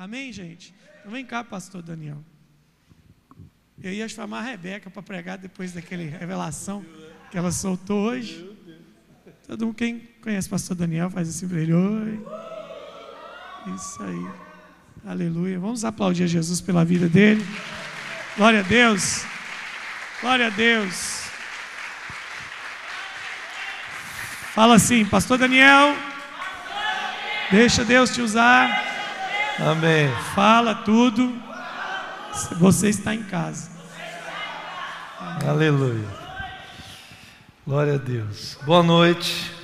Amém, gente? Então vem cá, pastor Daniel. Eu ia chamar a Rebeca para pregar depois daquela revelação que ela soltou hoje. Todo mundo, quem conhece o pastor Daniel, faz assim. Oi. Isso aí. Aleluia. Vamos aplaudir a Jesus pela vida dele. Glória a Deus. Glória a Deus. Fala assim, pastor Daniel. Deixa Deus te usar. Amém. Fala tudo. Você está em casa. Aleluia. Glória a Deus. Boa noite.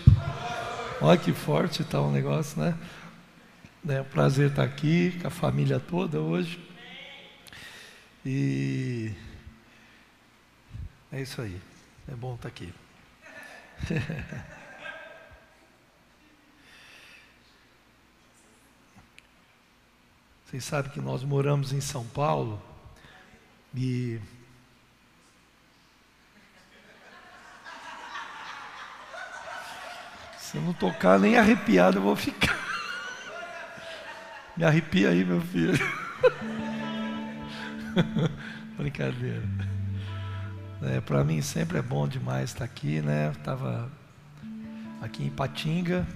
Olha que forte está o negócio, né? É um prazer estar aqui com a família toda hoje. E é isso aí. É bom estar aqui. Vocês sabem que nós moramos em São Paulo e se eu não tocar nem arrepiado eu vou ficar. Me arrepia aí, meu filho. Brincadeira. É, Para mim sempre é bom demais estar aqui, né? Estava aqui em Patinga,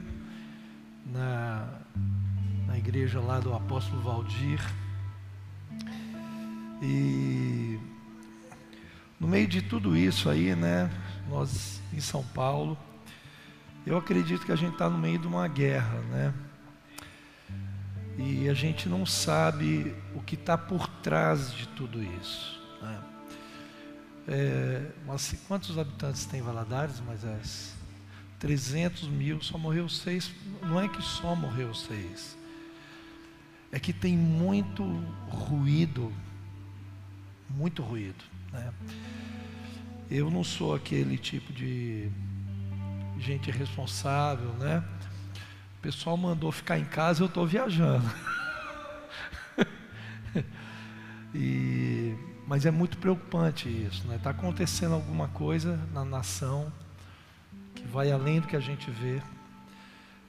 na na igreja lá do apóstolo Valdir. E no meio de tudo isso aí, né, nós em São Paulo, eu acredito que a gente está no meio de uma guerra, né? E a gente não sabe o que está por trás de tudo isso. Né? É, mas quantos habitantes tem Valadares? Mas é 300 mil, só morreu seis. Não é que só morreu seis é que tem muito ruído, muito ruído. Né? Eu não sou aquele tipo de gente responsável, né? O pessoal mandou ficar em casa, eu estou viajando. e, mas é muito preocupante isso, né? Está acontecendo alguma coisa na nação que vai além do que a gente vê,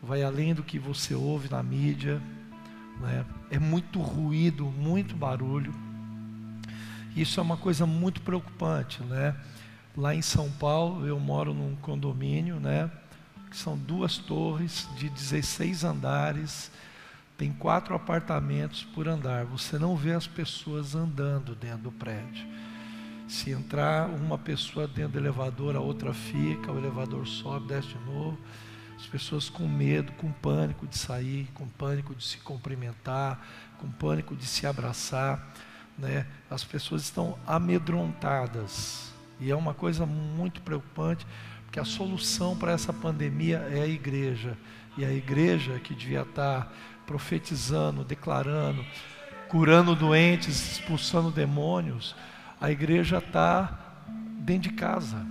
vai além do que você ouve na mídia né? É muito ruído, muito barulho. Isso é uma coisa muito preocupante, né? Lá em São Paulo, eu moro num condomínio, né? Que são duas torres de 16 andares, tem quatro apartamentos por andar. Você não vê as pessoas andando dentro do prédio. Se entrar uma pessoa dentro do elevador, a outra fica, o elevador sobe, desce de novo. As pessoas com medo, com pânico de sair, com pânico de se cumprimentar, com pânico de se abraçar. Né? As pessoas estão amedrontadas. E é uma coisa muito preocupante, porque a solução para essa pandemia é a igreja. E a igreja que devia estar profetizando, declarando, curando doentes, expulsando demônios, a igreja está dentro de casa.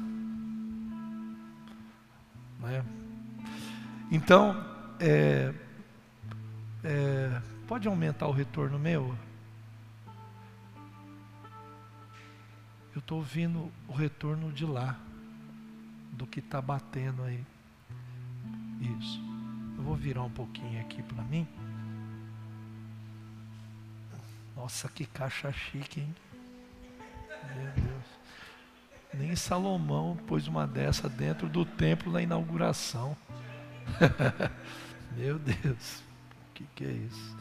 Né? Então, é, é, pode aumentar o retorno meu? Eu estou ouvindo o retorno de lá, do que está batendo aí. Isso. Eu vou virar um pouquinho aqui para mim. Nossa, que caixa chique, hein? Meu Deus. Nem Salomão pôs uma dessa dentro do templo na inauguração. Meu Deus, o que, que é isso?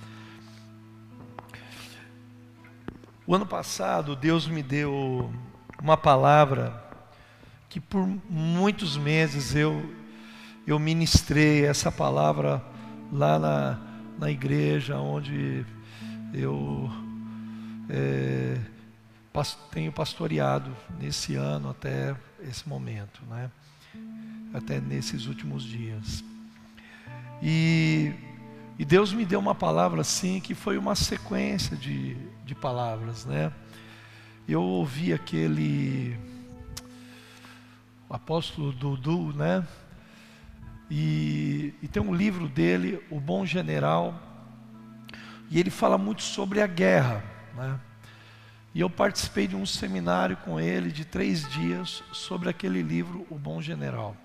O ano passado, Deus me deu uma palavra que por muitos meses eu, eu ministrei essa palavra lá na, na igreja onde eu é, tenho pastoreado nesse ano até esse momento, né? até nesses últimos dias. E, e Deus me deu uma palavra assim, que foi uma sequência de, de palavras, né? Eu ouvi aquele apóstolo Dudu, né? E, e tem um livro dele, O Bom General, e ele fala muito sobre a guerra, né? E eu participei de um seminário com ele de três dias sobre aquele livro, O Bom General.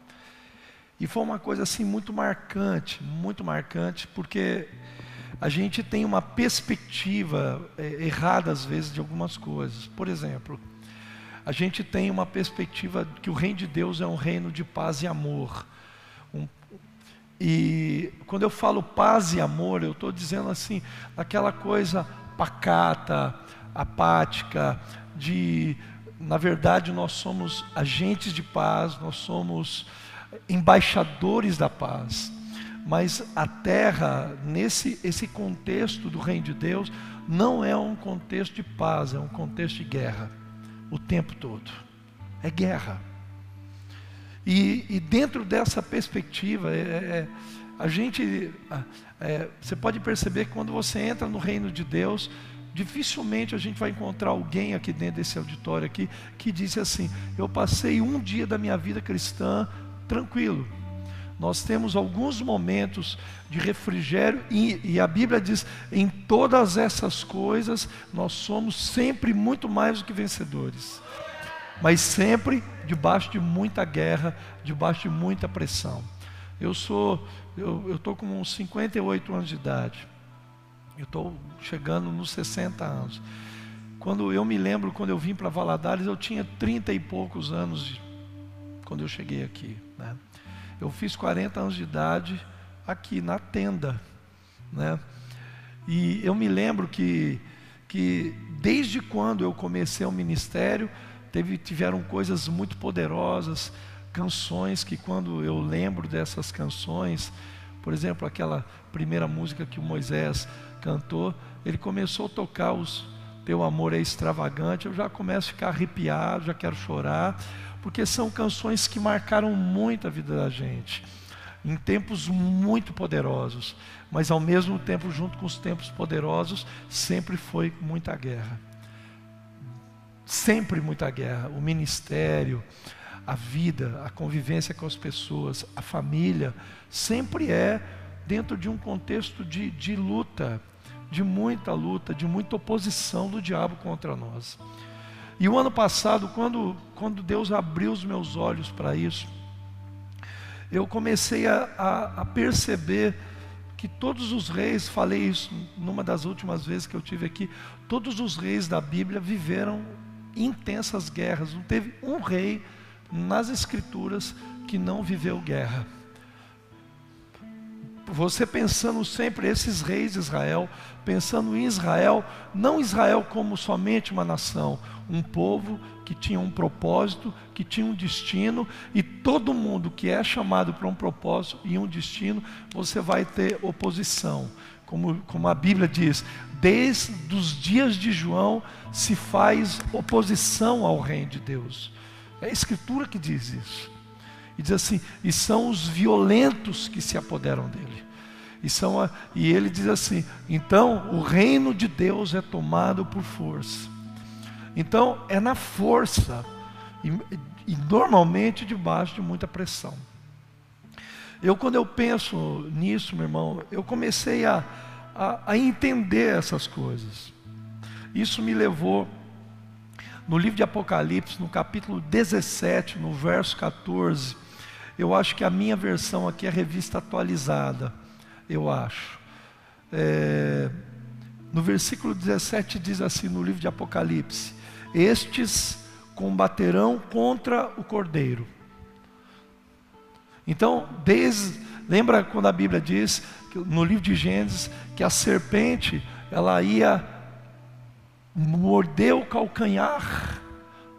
E foi uma coisa assim muito marcante, muito marcante, porque a gente tem uma perspectiva é, errada às vezes de algumas coisas. Por exemplo, a gente tem uma perspectiva que o reino de Deus é um reino de paz e amor. Um, e quando eu falo paz e amor, eu estou dizendo assim, aquela coisa pacata, apática, de, na verdade, nós somos agentes de paz, nós somos embaixadores da paz. Mas a terra, nesse esse contexto do reino de Deus, não é um contexto de paz, é um contexto de guerra. O tempo todo. É guerra. E, e dentro dessa perspectiva, é, é, a gente. É, você pode perceber que quando você entra no reino de Deus, dificilmente a gente vai encontrar alguém aqui dentro desse auditório aqui que disse assim: Eu passei um dia da minha vida cristã tranquilo. Nós temos alguns momentos de refrigério, e, e, a Bíblia diz: em todas essas coisas, nós somos sempre muito mais do que vencedores, mas sempre debaixo de muita guerra, debaixo de muita pressão. Eu sou, eu estou com uns 58 anos de idade, eu estou chegando nos 60 anos. Quando eu me lembro, quando eu vim para Valadares, eu tinha 30 e poucos anos de, quando eu cheguei aqui. Né? Eu fiz 40 anos de idade aqui na tenda, né? E eu me lembro que, que desde quando eu comecei o ministério, teve, tiveram coisas muito poderosas, canções que quando eu lembro dessas canções, por exemplo, aquela primeira música que o Moisés cantou, ele começou a tocar os Teu amor é extravagante, eu já começo a ficar arrepiado, já quero chorar, porque são canções que marcaram muito a vida da gente, em tempos muito poderosos, mas ao mesmo tempo, junto com os tempos poderosos, sempre foi muita guerra. Sempre muita guerra. O ministério, a vida, a convivência com as pessoas, a família, sempre é dentro de um contexto de, de luta, de muita luta, de muita oposição do diabo contra nós. E o ano passado, quando, quando Deus abriu os meus olhos para isso, eu comecei a, a, a, perceber que todos os reis, falei isso numa das últimas vezes que eu tive aqui, todos os reis da Bíblia viveram intensas guerras. Não teve um rei nas Escrituras que não viveu guerra você pensando sempre esses reis de Israel, pensando em Israel, não Israel como somente uma nação, um povo que tinha um propósito, que tinha um destino, e todo mundo que é chamado para um propósito e um destino, você vai ter oposição. Como, como a Bíblia diz, desde os dias de João se faz oposição ao reino de Deus. É a Escritura que diz isso. E diz assim: e são os violentos que se apoderam dele. E, são a, e ele diz assim: então o reino de Deus é tomado por força. Então é na força, e, e normalmente debaixo de muita pressão. Eu, quando eu penso nisso, meu irmão, eu comecei a, a, a entender essas coisas. Isso me levou no livro de Apocalipse, no capítulo 17, no verso 14, eu acho que a minha versão aqui é a revista atualizada, eu acho. É, no versículo 17 diz assim, no livro de Apocalipse: Estes combaterão contra o cordeiro. Então, desde, lembra quando a Bíblia diz, no livro de Gênesis, que a serpente, ela ia morder o calcanhar,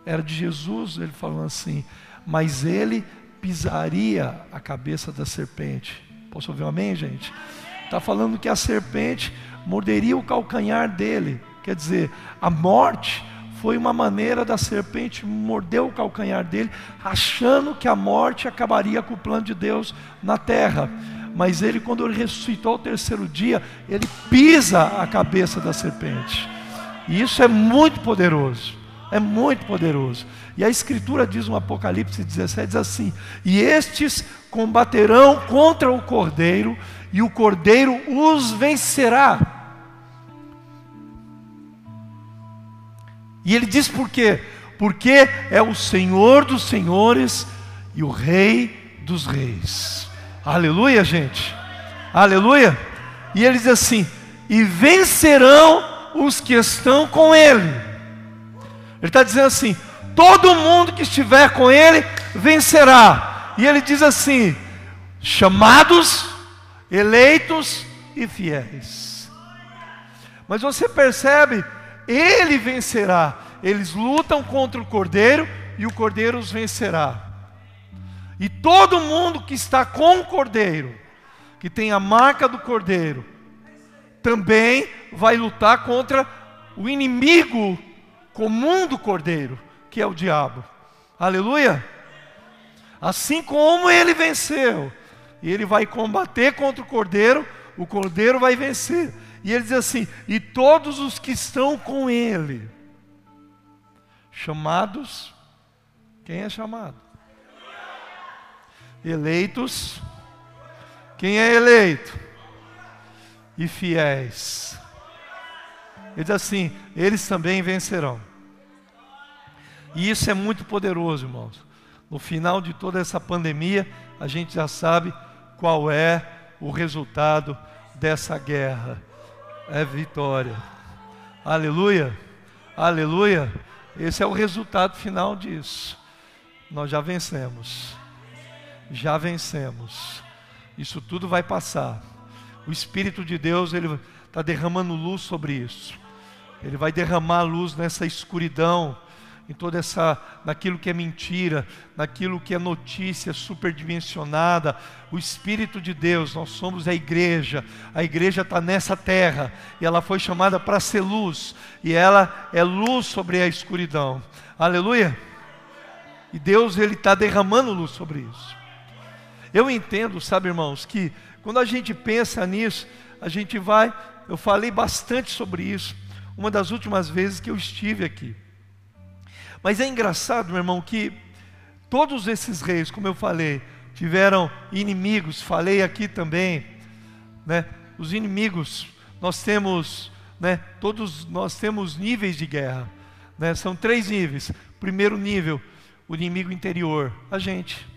era de Jesus, ele falando assim, mas ele pisaria a cabeça da serpente. Posso ouvir um amém, gente? Está falando que a serpente morderia o calcanhar dele. Quer dizer, a morte foi uma maneira da serpente morder o calcanhar dele, achando que a morte acabaria com o plano de Deus na terra. Mas ele, quando ele ressuscitou ao terceiro dia, ele pisa a cabeça da serpente. E isso é muito poderoso. É muito poderoso. E a Escritura diz no Apocalipse 17: diz assim: E estes combaterão contra o cordeiro, e o cordeiro os vencerá. E ele diz por quê? Porque é o Senhor dos senhores e o Rei dos reis. Aleluia, gente. Aleluia. E ele diz assim: e vencerão os que estão com ele. Ele está dizendo assim: todo mundo que estiver com ele vencerá. E ele diz assim: chamados, eleitos e fiéis. Mas você percebe, ele vencerá. Eles lutam contra o cordeiro e o cordeiro os vencerá. E todo mundo que está com o cordeiro, que tem a marca do cordeiro, também vai lutar contra o inimigo comum do cordeiro, que é o diabo. Aleluia! Assim como ele venceu, ele vai combater contra o cordeiro, o cordeiro vai vencer. E ele diz assim: e todos os que estão com ele, chamados, quem é chamado? Eleitos, quem é eleito? E fiéis. Ele diz assim: eles também vencerão. E isso é muito poderoso, irmãos. No final de toda essa pandemia, a gente já sabe qual é o resultado dessa guerra. É vitória. Aleluia. Aleluia. Esse é o resultado final disso. Nós já vencemos. Já vencemos. Isso tudo vai passar. O Espírito de Deus, ele está derramando luz sobre isso. Ele vai derramar luz nessa escuridão em toda essa, naquilo que é mentira, naquilo que é notícia superdimensionada. O Espírito de Deus, nós somos a igreja, a igreja está nessa terra e ela foi chamada para ser luz, e ela é luz sobre a escuridão. Aleluia! E Deus, Ele está derramando luz sobre isso. Eu entendo, sabe, irmãos, que quando a gente pensa nisso, a gente vai. Eu falei bastante sobre isso, uma das últimas vezes que eu estive aqui. Mas é engraçado, meu irmão, que todos esses reis, como eu falei, tiveram inimigos, falei aqui também, né? Os inimigos, nós temos, né? Todos nós temos níveis de guerra, né? São três níveis. Primeiro nível, o inimigo interior, a gente.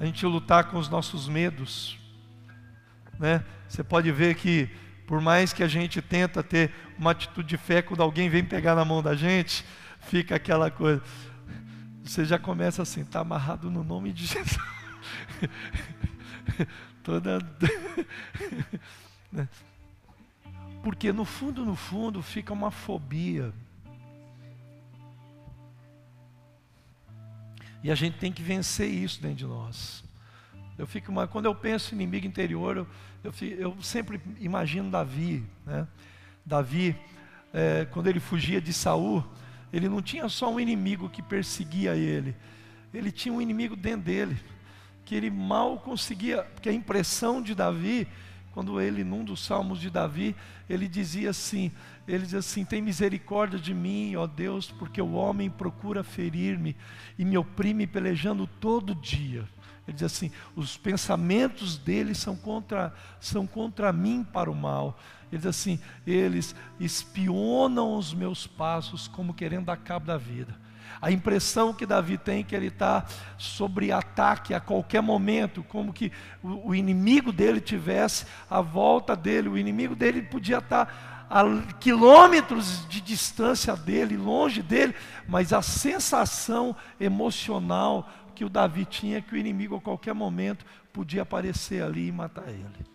A gente lutar com os nossos medos, né? Você pode ver que por mais que a gente tenta ter uma atitude de fé, quando alguém vem pegar na mão da gente, fica aquela coisa. Você já começa assim, está amarrado no nome de Jesus. Toda. Né? Porque no fundo, no fundo, fica uma fobia. E a gente tem que vencer isso dentro de nós. Eu fico uma, quando eu penso em inimigo interior, eu, eu, eu sempre imagino Davi. Né? Davi, é, quando ele fugia de Saul, ele não tinha só um inimigo que perseguia ele, ele tinha um inimigo dentro dele, que ele mal conseguia, porque a impressão de Davi, quando ele, num dos salmos de Davi, ele dizia assim: ele diz assim: Tem misericórdia de mim, ó Deus, porque o homem procura ferir-me e me oprime pelejando todo dia. Ele diz assim: os pensamentos dele são contra, são contra mim para o mal. Ele diz assim: eles espionam os meus passos como querendo dar cabo da vida. A impressão que Davi tem é que ele está sobre ataque a qualquer momento, como que o, o inimigo dele tivesse à volta dele, o inimigo dele podia estar tá a quilômetros de distância dele, longe dele, mas a sensação emocional que o Davi tinha que o inimigo a qualquer momento podia aparecer ali e matar ele.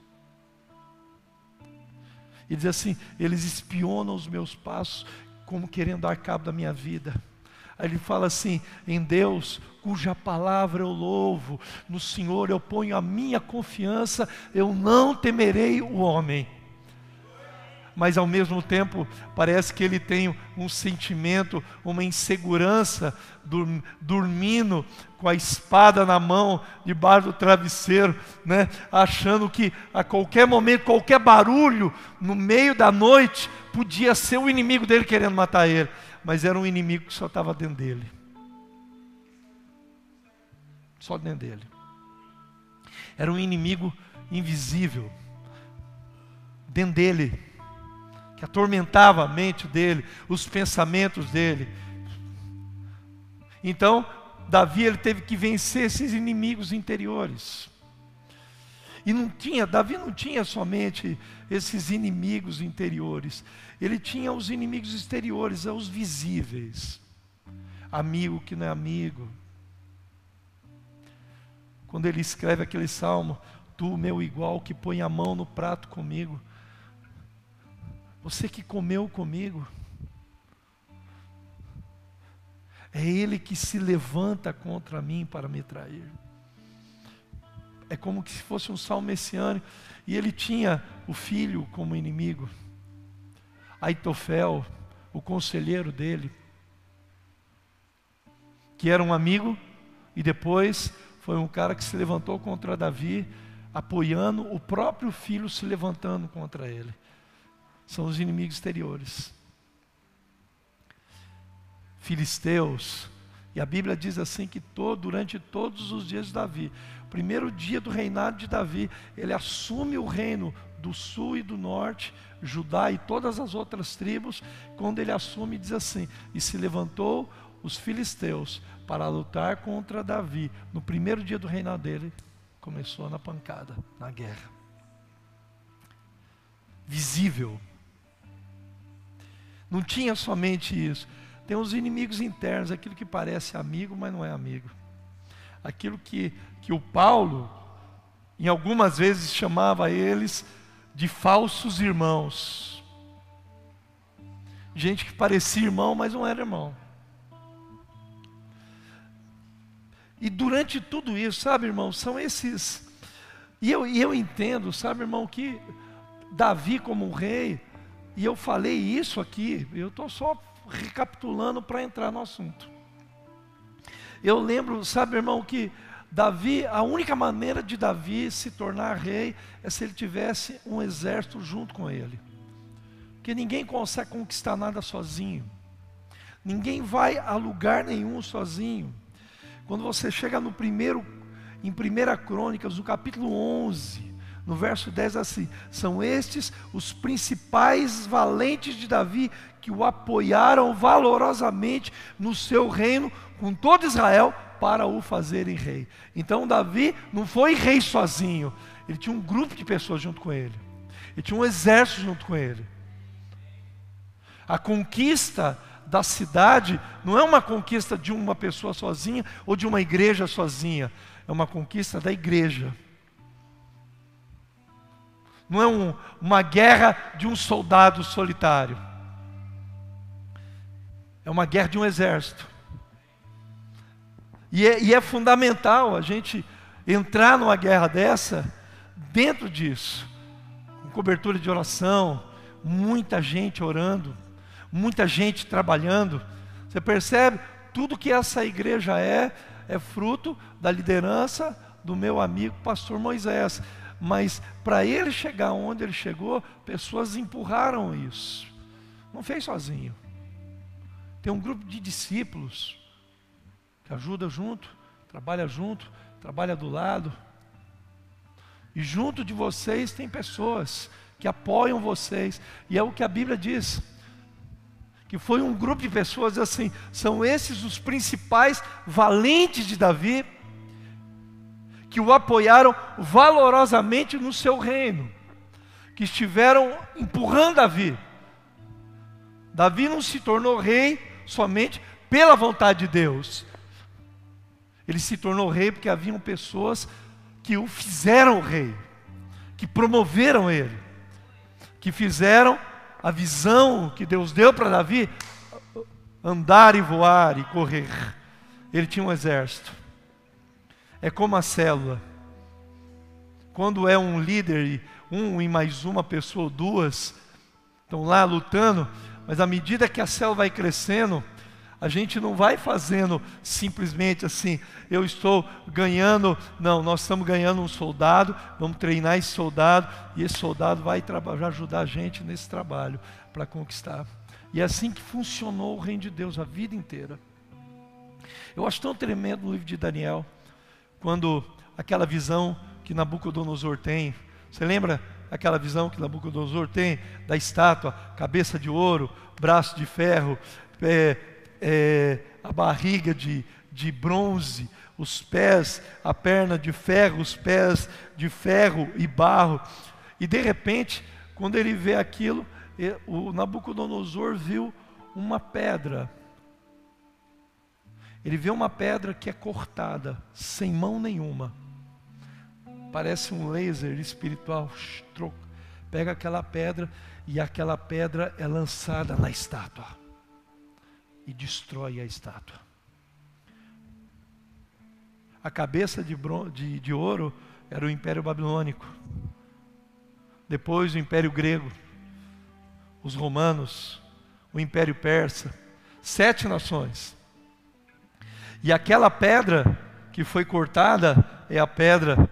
E diz assim: eles espionam os meus passos como querendo dar cabo da minha vida. Aí ele fala assim: em Deus, cuja palavra eu louvo, no Senhor eu ponho a minha confiança, eu não temerei o homem mas ao mesmo tempo parece que ele tem um sentimento, uma insegurança, dormindo com a espada na mão, debaixo do travesseiro, né? achando que a qualquer momento, qualquer barulho, no meio da noite, podia ser o inimigo dele querendo matar ele, mas era um inimigo que só estava dentro dele só dentro dele. Era um inimigo invisível, dentro dele atormentava a mente dele, os pensamentos dele. Então, Davi ele teve que vencer esses inimigos interiores. E não tinha, Davi não tinha somente esses inimigos interiores, ele tinha os inimigos exteriores, os visíveis. Amigo que não é amigo. Quando ele escreve aquele salmo, tu, meu igual, que põe a mão no prato comigo, você que comeu comigo, é ele que se levanta contra mim para me trair. É como se fosse um salmo messiânico. E ele tinha o filho como inimigo. Aitofel, o conselheiro dele, que era um amigo e depois foi um cara que se levantou contra Davi, apoiando o próprio filho se levantando contra ele. São os inimigos exteriores. Filisteus, e a Bíblia diz assim que todo, durante todos os dias de Davi, primeiro dia do reinado de Davi, ele assume o reino do sul e do norte, Judá e todas as outras tribos. Quando ele assume, diz assim: E se levantou os filisteus para lutar contra Davi. No primeiro dia do reinado dele, começou na pancada, na guerra. Visível. Não tinha somente isso. Tem os inimigos internos, aquilo que parece amigo, mas não é amigo aquilo que, que o Paulo, em algumas vezes, chamava eles de falsos irmãos. Gente que parecia irmão, mas não era irmão. E durante tudo isso, sabe, irmão, são esses. E eu, e eu entendo, sabe, irmão, que Davi, como rei, e eu falei isso aqui, eu estou só recapitulando para entrar no assunto. Eu lembro, sabe, irmão, que Davi, a única maneira de Davi se tornar rei é se ele tivesse um exército junto com ele. Porque ninguém consegue conquistar nada sozinho. Ninguém vai a lugar nenhum sozinho. Quando você chega no primeiro, em 1 Crônicas, no capítulo 11, no verso 10 assim: são estes os principais valentes de Davi que o apoiaram valorosamente no seu reino com todo Israel para o fazerem rei. Então Davi não foi rei sozinho, ele tinha um grupo de pessoas junto com ele, ele tinha um exército junto com ele. A conquista da cidade não é uma conquista de uma pessoa sozinha ou de uma igreja sozinha, é uma conquista da igreja. Não é um, uma guerra de um soldado solitário. É uma guerra de um exército. E é, e é fundamental a gente entrar numa guerra dessa dentro disso, com cobertura de oração, muita gente orando, muita gente trabalhando. Você percebe? Tudo que essa igreja é, é fruto da liderança do meu amigo pastor Moisés. Mas para ele chegar onde ele chegou, pessoas empurraram isso. Não fez sozinho. Tem um grupo de discípulos que ajuda junto, trabalha junto, trabalha do lado. E junto de vocês tem pessoas que apoiam vocês. E é o que a Bíblia diz. Que foi um grupo de pessoas assim, são esses os principais valentes de Davi, que o apoiaram valorosamente no seu reino, que estiveram empurrando Davi. Davi não se tornou rei somente pela vontade de Deus, ele se tornou rei porque haviam pessoas que o fizeram rei, que promoveram ele, que fizeram a visão que Deus deu para Davi andar e voar e correr. Ele tinha um exército. É como a célula. Quando é um líder e um e mais uma pessoa, duas, estão lá lutando, mas à medida que a célula vai crescendo, a gente não vai fazendo simplesmente assim, eu estou ganhando, não, nós estamos ganhando um soldado, vamos treinar esse soldado, e esse soldado vai, vai ajudar a gente nesse trabalho para conquistar. E é assim que funcionou o reino de Deus a vida inteira. Eu acho tão tremendo no livro de Daniel, quando aquela visão que Nabucodonosor tem, você lembra aquela visão que Nabucodonosor tem da estátua, cabeça de ouro, braço de ferro, é, é, a barriga de, de bronze, os pés, a perna de ferro, os pés de ferro e barro. E de repente, quando ele vê aquilo, o Nabucodonosor viu uma pedra. Ele vê uma pedra que é cortada, sem mão nenhuma. Parece um laser espiritual. Pega aquela pedra e aquela pedra é lançada na estátua e destrói a estátua. A cabeça de, de, de ouro era o Império Babilônico, depois o Império Grego, os romanos, o Império Persa, sete nações. E aquela pedra que foi cortada é a pedra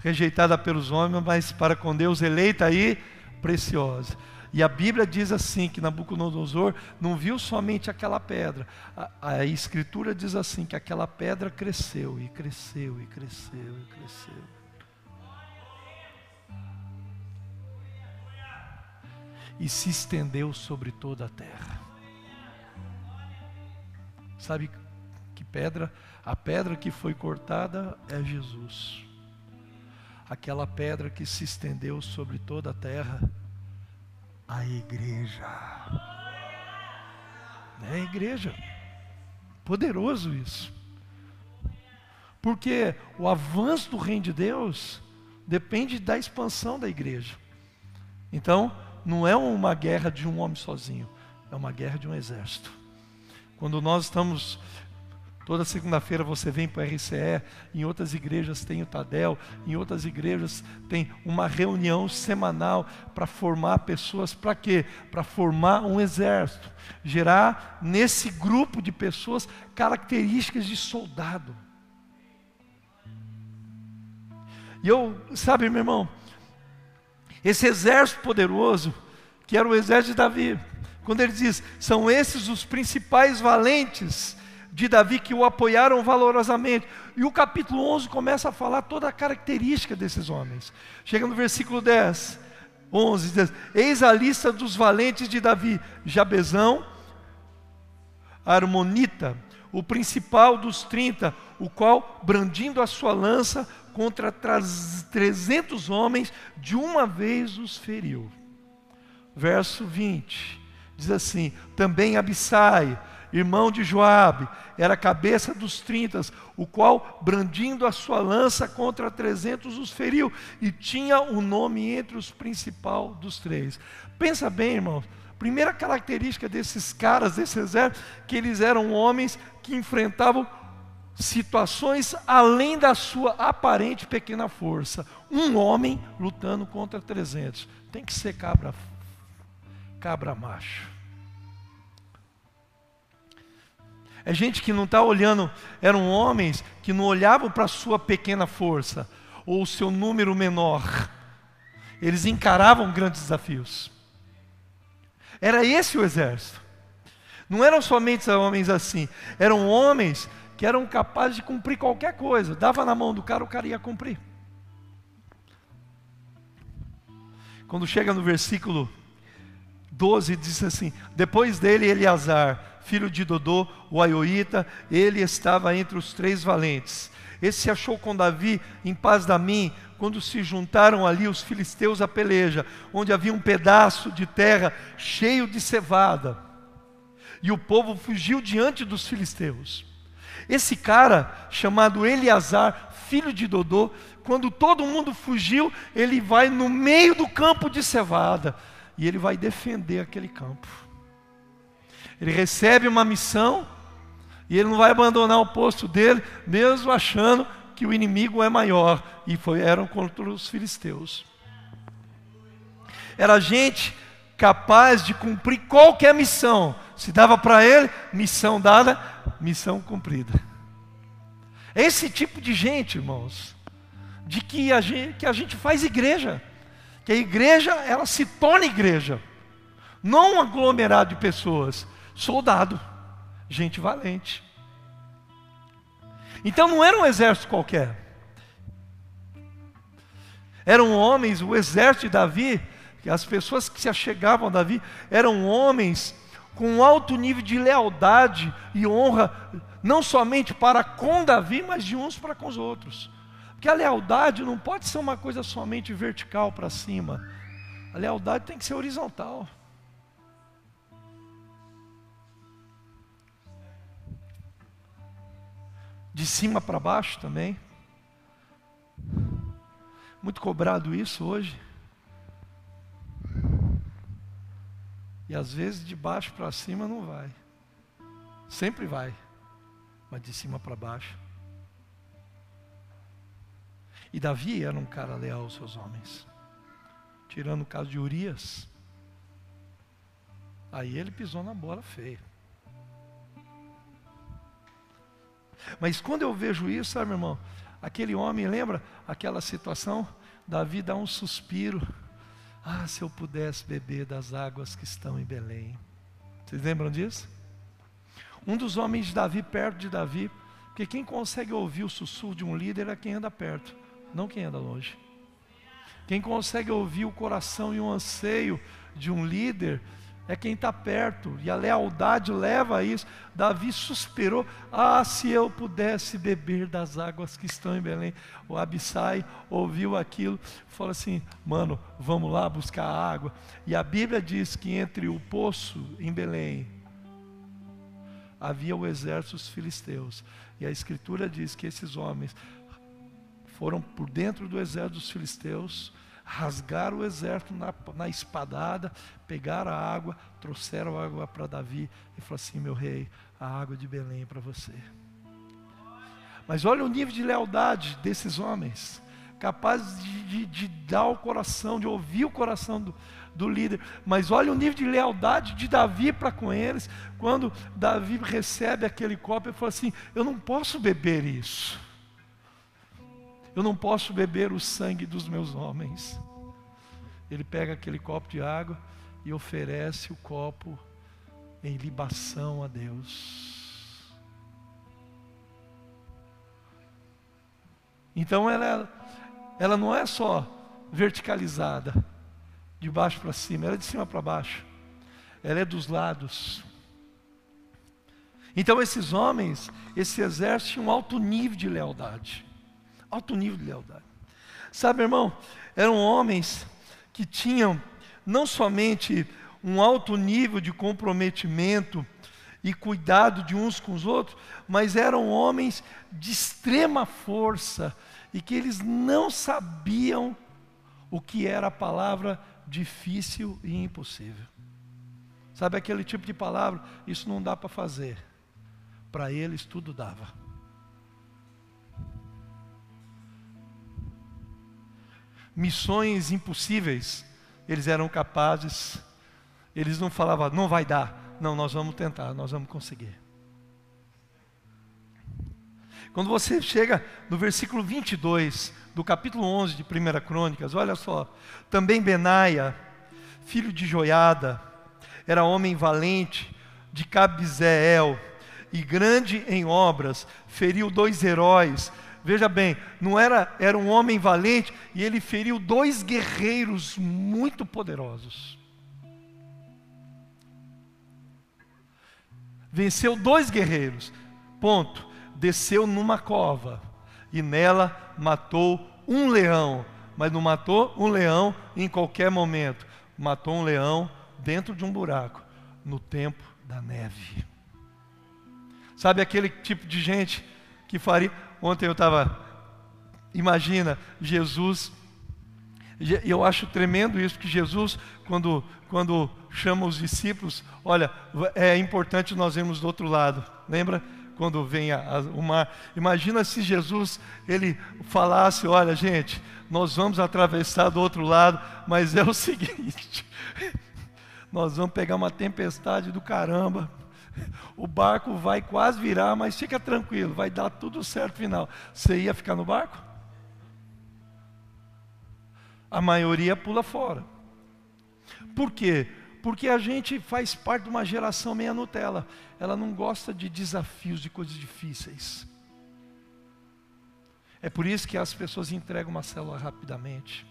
rejeitada pelos homens, mas para com Deus eleita e preciosa. E a Bíblia diz assim: que Nabucodonosor não viu somente aquela pedra, a, a, Escritura diz assim: que aquela pedra cresceu e cresceu e cresceu e cresceu. E se estendeu sobre toda a terra. Sabe pedra? A pedra que foi cortada é Jesus. Aquela pedra que se estendeu sobre toda a terra a igreja. É a igreja. Poderoso isso. Porque o avanço do reino de Deus depende da expansão da igreja. Então, não é uma guerra de um homem sozinho, é uma guerra de um exército. Quando nós estamos Toda segunda-feira você vem para o RCE, em outras igrejas tem o Tadel, em outras igrejas tem uma reunião semanal para formar pessoas, para quê? Para formar um exército, gerar nesse grupo de pessoas características de soldado. E eu, sabe, meu irmão, esse exército poderoso, que era o exército de Davi, quando ele diz, são esses os principais valentes de Davi que o apoiaram valorosamente. E o capítulo 11 começa a falar toda a característica desses homens. Chega no versículo 10, 11, diz: Eis a lista dos valentes de Davi: Jabezão, Armonita, o principal dos 30, o qual, brandindo a sua lança contra 300 homens, de uma vez os feriu. Verso 20 diz assim: Também Abissai, irmão de Joabe, era cabeça dos trintas, o qual, brandindo a sua lança contra trezentos, os feriu, e tinha o um nome entre os principal dos três. Pensa bem, irmãos, primeira característica desses caras, desse exército, que eles eram homens que enfrentavam situações além da sua aparente pequena força. Um homem lutando contra trezentos. Tem que ser cabra, cabra macho. É gente que não está olhando, eram homens que não olhavam para a sua pequena força ou o seu número menor. Eles encaravam grandes desafios. Era esse o exército. Não eram somente homens assim, eram homens que eram capazes de cumprir qualquer coisa. Dava na mão do cara, o cara ia cumprir. Quando chega no versículo 12, diz assim: Depois dele, Eleazar, filho de Dodô, o Aioíta, ele estava entre os três valentes. Esse se achou com Davi em paz da mim, quando se juntaram ali os filisteus à peleja, onde havia um pedaço de terra cheio de cevada. E o povo fugiu diante dos filisteus. Esse cara, chamado Eleazar, filho de Dodô, quando todo mundo fugiu, ele vai no meio do campo de cevada e ele vai defender aquele campo. Ele recebe uma missão e ele não vai abandonar o posto dele, mesmo achando que o inimigo é maior. E foi, eram contra os filisteus. Era gente capaz de cumprir qualquer missão. Se dava para ele, missão dada, missão cumprida. É esse tipo de gente, irmãos, de que a gente, que a gente faz igreja. Que a igreja, ela se torna igreja. Não um aglomerado de pessoas, soldado, gente valente. Então não era um exército qualquer. Eram homens, o exército de Davi, as pessoas que se achegavam a Davi, eram homens com um alto nível de lealdade e honra, não somente para com Davi, mas de uns para com os outros. Porque a lealdade não pode ser uma coisa somente vertical para cima. A lealdade tem que ser horizontal. De cima para baixo também. Muito cobrado isso hoje. E às vezes de baixo para cima não vai. Sempre vai. Mas de cima para baixo. E Davi era um cara leal aos seus homens. Tirando o caso de Urias. Aí ele pisou na bola feia. Mas quando eu vejo isso, sabe, meu irmão? Aquele homem, lembra aquela situação? Davi dá um suspiro. Ah, se eu pudesse beber das águas que estão em Belém. Vocês lembram disso? Um dos homens de Davi, perto de Davi, porque quem consegue ouvir o sussurro de um líder é quem anda perto, não quem anda longe. Quem consegue ouvir o coração e o anseio de um líder é quem está perto, e a lealdade leva a isso. Davi suspirou: Ah, se eu pudesse beber das águas que estão em Belém. O Abissai ouviu aquilo, falou assim: Mano, vamos lá buscar água. E a Bíblia diz que entre o poço em Belém havia o exército dos filisteus, e a Escritura diz que esses homens foram por dentro do exército dos filisteus rasgaram o exército na, na espadada, pegaram a água, trouxeram a água para Davi e falou assim: meu rei, a água de Belém é para você. Mas olha o nível de lealdade desses homens, capazes de, de, de, dar o coração, de ouvir o coração do, do líder. Mas olha o nível de lealdade de Davi para com eles, quando Davi recebe aquele copo e fala assim: Eu não posso beber isso. Eu não posso beber o sangue dos meus homens. Ele pega aquele copo de água e oferece o copo em libação a Deus. Então ela, ela não é só verticalizada, de baixo para cima, ela é de cima para baixo, ela é dos lados. Então esses homens, esse exército tinha um alto nível de lealdade alto nível de lealdade. Sabe, irmão, eram homens que tinham não somente um alto nível de comprometimento e cuidado de uns com os outros, mas eram homens de extrema força e que eles não sabiam o que era a palavra difícil e impossível. Sabe aquele tipo de palavra? Isso não dá para fazer. Para eles tudo dava. Missões impossíveis, eles eram capazes, eles não falavam, não vai dar, não, nós vamos tentar, nós vamos conseguir. Quando você chega no versículo 22 do capítulo 11 de 1 Crônicas, olha só, também Benaia, filho de Joiada, era homem valente, de Cabizeel, e grande em obras, feriu dois heróis, Veja bem, não era, era um homem valente e ele feriu dois guerreiros muito poderosos. Venceu dois guerreiros. Ponto. Desceu numa cova e nela matou um leão, mas não matou um leão em qualquer momento. Matou um leão dentro de um buraco, no tempo da neve. Sabe aquele tipo de gente que faria. Ontem eu estava, imagina, Jesus, eu acho tremendo isso, que Jesus, quando, quando chama os discípulos, olha, é importante nós irmos do outro lado, lembra? Quando vem a, a, o mar, imagina se Jesus, ele falasse, olha gente, nós vamos atravessar do outro lado, mas é o seguinte, nós vamos pegar uma tempestade do caramba, o barco vai quase virar, mas fica tranquilo, vai dar tudo certo final. Você ia ficar no barco? A maioria pula fora. Por quê? Porque a gente faz parte de uma geração meia Nutella. Ela não gosta de desafios, de coisas difíceis. É por isso que as pessoas entregam uma célula rapidamente.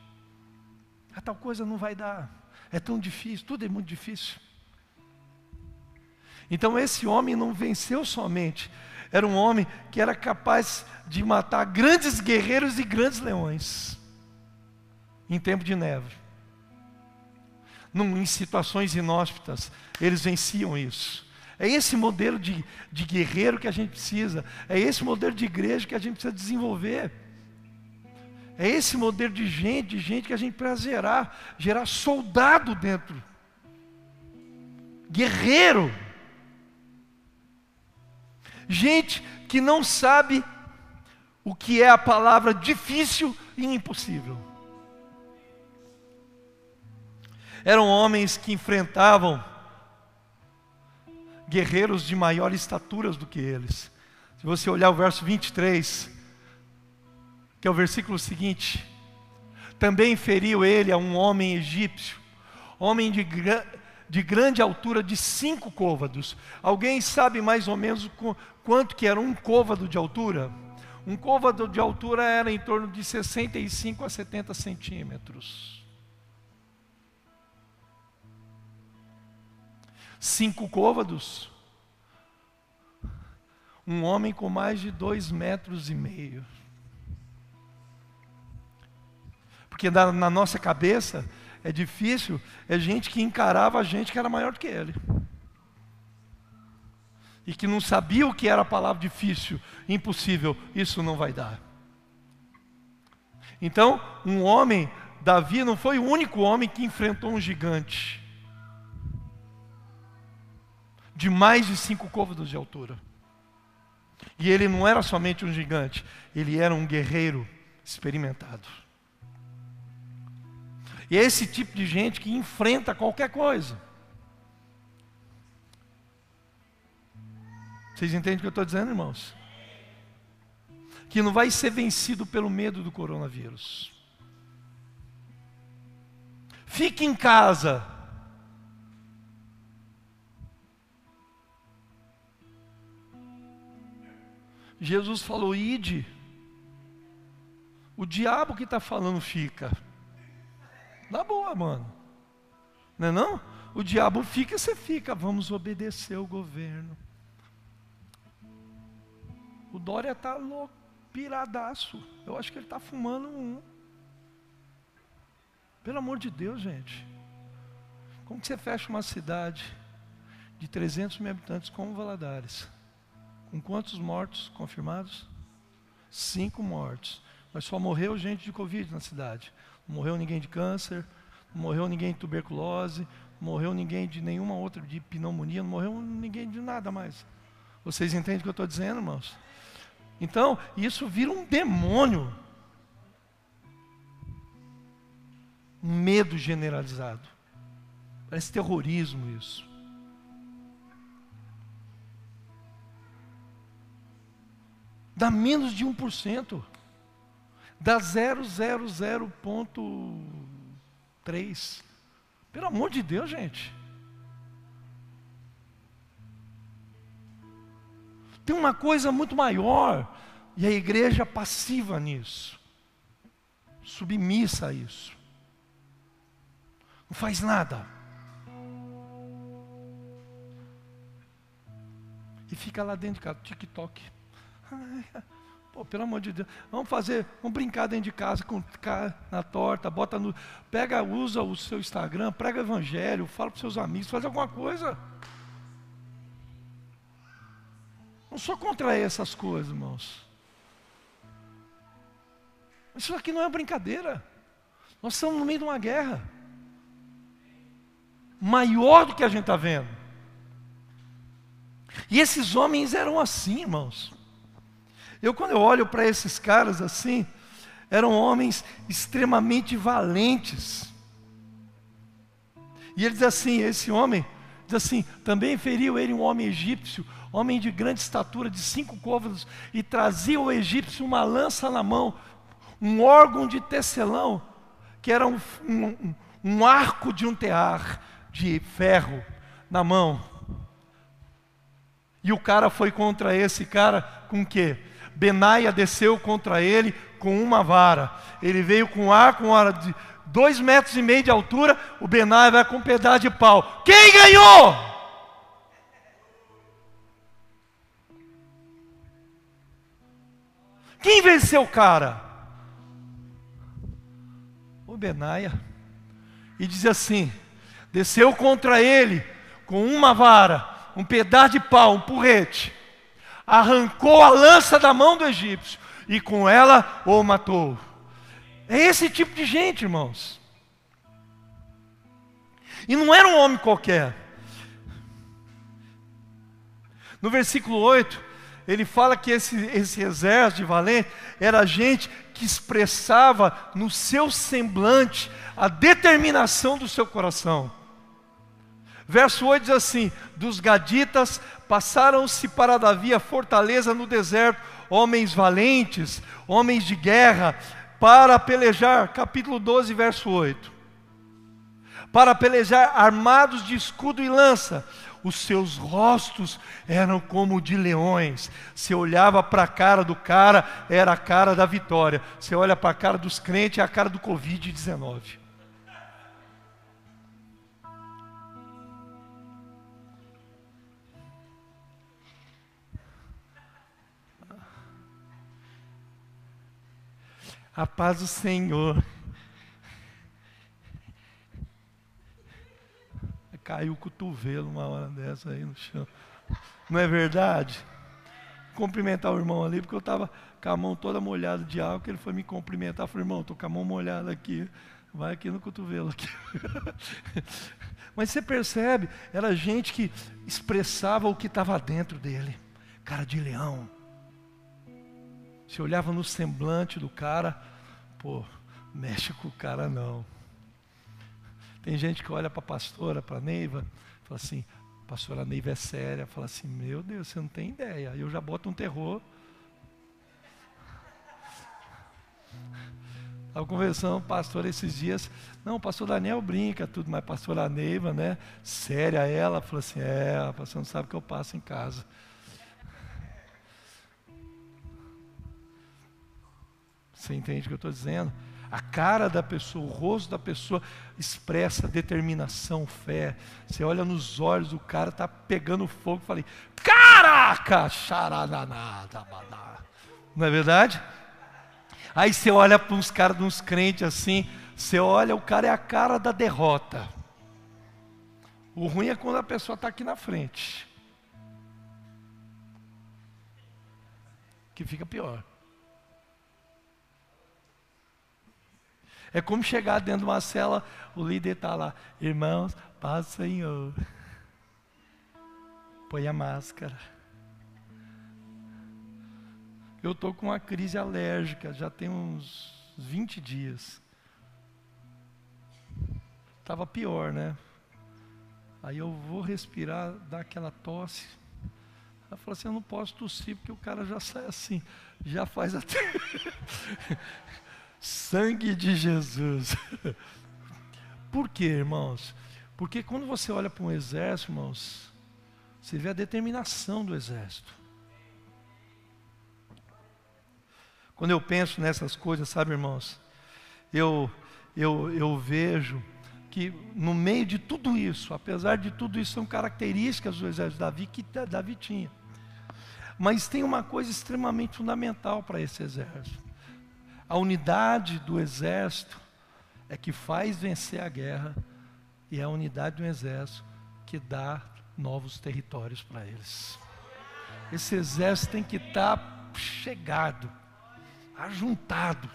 A tal coisa não vai dar. É tão difícil, tudo é muito difícil. Então esse homem não venceu somente, era um homem que era capaz de matar grandes guerreiros e grandes leões em tempo de neve. Num, em situações inóspitas, eles venciam isso. É esse modelo de, de guerreiro que a gente precisa, é esse modelo de igreja que a gente precisa desenvolver. É esse modelo de gente, de gente que a gente precisa gerar, gerar soldado dentro. Guerreiro. Gente que não sabe o que é a palavra difícil e impossível. Eram homens que enfrentavam guerreiros de maior estatura do que eles. Se você olhar o verso 23, que é o versículo seguinte: Também feriu ele a um homem egípcio, homem de, de grande altura de cinco côvados. Alguém sabe mais ou menos quanto que era um côvado de altura? Um côvado de altura era em torno de 65 a 70 centímetros. Cinco côvados. Um homem com mais de dois metros e meio. Porque na, na nossa cabeça é difícil, é gente que encarava a gente que era maior do que ele. E que não sabia o que era a palavra difícil, impossível, isso não vai dar. Então, um homem, Davi não foi o único homem que enfrentou um gigante de mais de cinco côvados de altura. E ele não era somente um gigante, ele era um guerreiro experimentado. E é esse tipo de gente que enfrenta qualquer coisa. Vocês entendem o que eu estou dizendo, irmãos? Que não vai ser vencido pelo medo do coronavírus. Fique em casa. Jesus falou: ide. O diabo que está falando fica. Na boa, mano. Não é não? O diabo fica, você fica. Vamos obedecer o governo. O Dória está louco, piradaço. Eu acho que ele está fumando um. Pelo amor de Deus, gente. Como que você fecha uma cidade de 300 mil habitantes como Valadares? Com quantos mortos confirmados? Cinco mortos. Mas só morreu gente de Covid na cidade. Não morreu ninguém de câncer, não morreu ninguém de tuberculose, não morreu ninguém de nenhuma outra de pneumonia, não morreu ninguém de nada mais. Vocês entendem o que eu estou dizendo, irmãos? Então, isso vira um demônio. Um medo generalizado. Parece terrorismo isso. Dá menos de 1% dá 000.3. Pelo amor de Deus, gente. Tem uma coisa muito maior, e a igreja passiva nisso, submissa a isso, não faz nada, e fica lá dentro de casa, TikTok. Pô, pelo amor de Deus, vamos fazer, vamos brincar dentro de casa com na torta, bota no, pega, usa o seu Instagram, prega o evangelho, fala para seus amigos, faz alguma coisa. Não sou contra essas coisas, irmãos. Isso aqui não é brincadeira. Nós estamos no meio de uma guerra. Maior do que a gente está vendo. E esses homens eram assim, irmãos. Eu, quando eu olho para esses caras assim, eram homens extremamente valentes. E ele diz assim: esse homem, diz assim, também feriu ele um homem egípcio, homem de grande estatura, de cinco côvados, e trazia o egípcio uma lança na mão, um órgão de tecelão, que era um, um, um arco de um tear de ferro na mão. E o cara foi contra esse cara com o quê? Benaia desceu contra ele com uma vara. Ele veio com ar, com ar de dois metros e meio de altura, o Benai vai com um pedaço de pau. Quem ganhou? Quem venceu o cara? O Benaia. E diz assim: desceu contra ele com uma vara, um pedaço de pau, um porrete, arrancou a lança da mão do egípcio e com ela o matou. É esse tipo de gente, irmãos. E não era um homem qualquer. No versículo 8, ele fala que esse, esse exército de valente era gente que expressava no seu semblante a determinação do seu coração. Verso 8 diz assim: Dos gaditas passaram-se para Davi a fortaleza no deserto, homens valentes, homens de guerra, para pelejar. Capítulo 12, verso 8. Para pelejar armados de escudo e lança, os seus rostos eram como de leões. Você olhava para a cara do cara, era a cara da vitória. Você olha para a cara dos crentes, é a cara do Covid-19. A paz do Senhor. Caiu o cotovelo uma hora dessa aí no chão. Não é verdade? Cumprimentar o irmão ali, porque eu estava com a mão toda molhada de álcool, ele foi me cumprimentar. Eu falei, irmão, estou com a mão molhada aqui. Vai aqui no cotovelo. Aqui. Mas você percebe, era gente que expressava o que estava dentro dele. Cara de leão. Você olhava no semblante do cara, pô, mexe com o cara não. Tem gente que olha para a pastora, para a Neiva, fala assim, pastora Neiva é séria, fala assim, meu Deus, você não tem ideia. Eu já boto um terror. Estava conversando pastor esses dias. Não, o pastor Daniel brinca tudo, mas a pastora Neiva, né? Séria ela, falou assim: é, a pastora não sabe o que eu passo em casa. Você entende o que eu estou dizendo? A cara da pessoa, o rosto da pessoa expressa determinação, fé. Você olha nos olhos, o cara está pegando fogo. Falei, caraca, xaradanada, não é verdade? Aí você olha para uns caras uns crentes assim, você olha, o cara é a cara da derrota. O ruim é quando a pessoa está aqui na frente. Que fica pior. É como chegar dentro de uma cela, o líder está lá, irmãos, paz Senhor. Põe a máscara. Eu estou com uma crise alérgica, já tem uns 20 dias. Estava pior, né? Aí eu vou respirar, dar aquela tosse. Ela falou assim: eu não posso tossir porque o cara já sai assim, já faz até. Sangue de Jesus. Por quê, irmãos? Porque quando você olha para um exército, irmãos, você vê a determinação do exército. Quando eu penso nessas coisas, sabe, irmãos, eu, eu, eu vejo que no meio de tudo isso, apesar de tudo isso, são características do exército de Davi que Davi tinha. Mas tem uma coisa extremamente fundamental para esse exército. A unidade do exército é que faz vencer a guerra e é a unidade do exército que dá novos territórios para eles. Esse exército tem que estar tá chegado, ajuntado.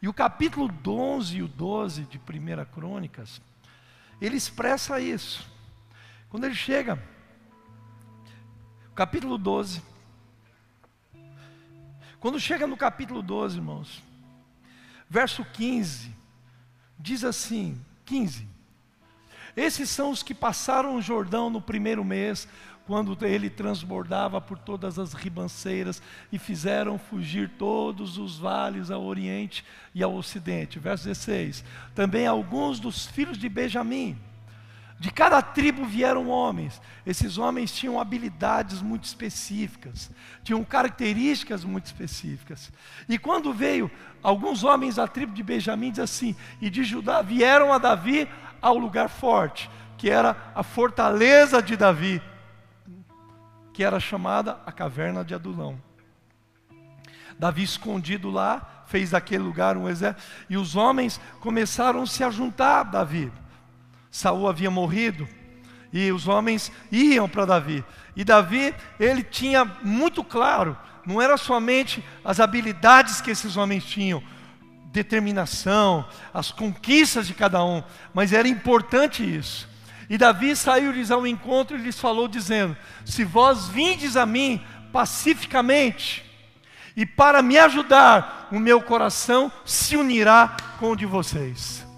E o capítulo 11 e o 12 de 1 Crônicas, ele expressa isso. Quando ele chega, capítulo 12, quando chega no capítulo 12, irmãos, verso 15, diz assim: 15. Esses são os que passaram o Jordão no primeiro mês, quando ele transbordava por todas as ribanceiras e fizeram fugir todos os vales ao oriente e ao ocidente. Verso 16. Também alguns dos filhos de Benjamim, de cada tribo vieram homens. Esses homens tinham habilidades muito específicas, tinham características muito específicas. E quando veio alguns homens da tribo de Benjamim, diz assim: e de Judá vieram a Davi ao lugar forte, que era a fortaleza de Davi, que era chamada a caverna de Adulão. Davi escondido lá, fez daquele lugar um exército, e os homens começaram a se ajuntar a Davi. Saul havia morrido, e os homens iam para Davi. E Davi, ele tinha muito claro, não era somente as habilidades que esses homens tinham, determinação, as conquistas de cada um, mas era importante isso. E Davi saiu-lhes ao encontro e lhes falou, dizendo: Se vós vindes a mim pacificamente, e para me ajudar, o meu coração se unirá com o de vocês.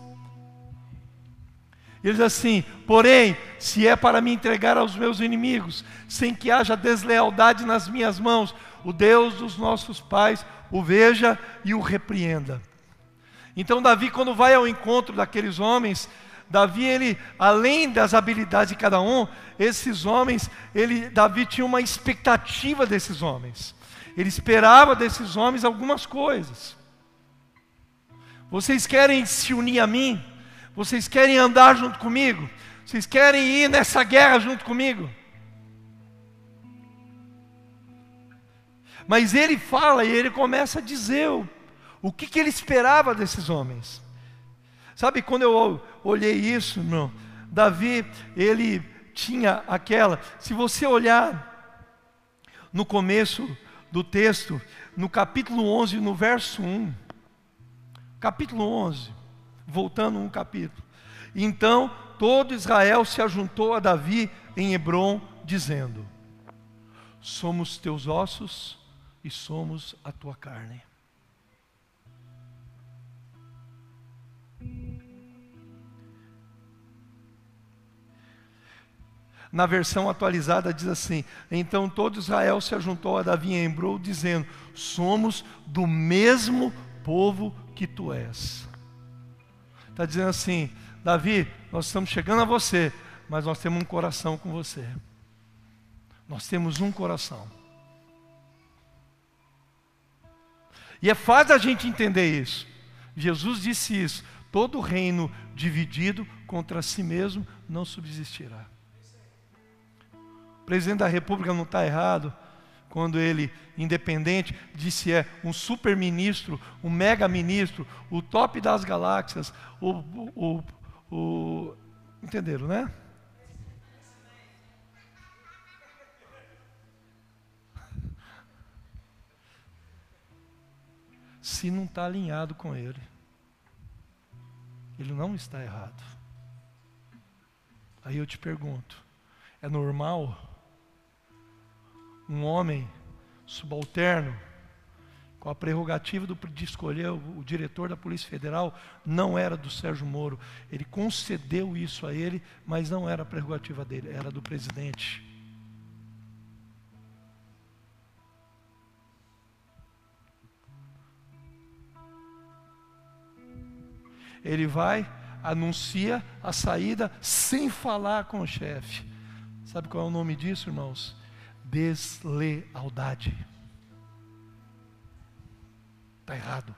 Ele diz assim: Porém, se é para me entregar aos meus inimigos, sem que haja deslealdade nas minhas mãos, o Deus dos nossos pais o veja e o repreenda. Então, Davi, quando vai ao encontro daqueles homens, Davi, ele, além das habilidades de cada um, esses homens, ele, Davi tinha uma expectativa desses homens. Ele esperava desses homens algumas coisas. Vocês querem se unir a mim? Vocês querem andar junto comigo? Vocês querem ir nessa guerra junto comigo? Mas ele fala e ele começa a dizer o, o que, que ele esperava desses homens. Sabe quando eu olhei isso, irmão? Davi, ele tinha aquela. Se você olhar no começo do texto, no capítulo 11, no verso 1. Capítulo 11, voltando um capítulo. Então todo Israel se ajuntou a Davi em Hebron, dizendo: Somos teus ossos e somos a tua carne. Na versão atualizada diz assim: Então todo Israel se ajuntou a Davi em Embrou, dizendo: Somos do mesmo povo que tu és. Está dizendo assim: Davi, nós estamos chegando a você, mas nós temos um coração com você. Nós temos um coração. E é fácil a gente entender isso. Jesus disse isso: todo reino dividido contra si mesmo não subsistirá. O presidente da República não está errado quando ele, independente, disse é um super ministro, um mega ministro, o top das galáxias, o, o, o, o entenderam, né? Se não está alinhado com ele, ele não está errado. Aí eu te pergunto: é normal um homem subalterno, com a prerrogativa de escolher o, diretor da Polícia Federal, não era do Sérgio Moro. Ele concedeu isso a ele, mas não era a prerrogativa dele, era do presidente. Ele vai, anuncia a saída sem falar com o chefe. Sabe qual é o nome disso, irmãos? Deslealdade. Está errado.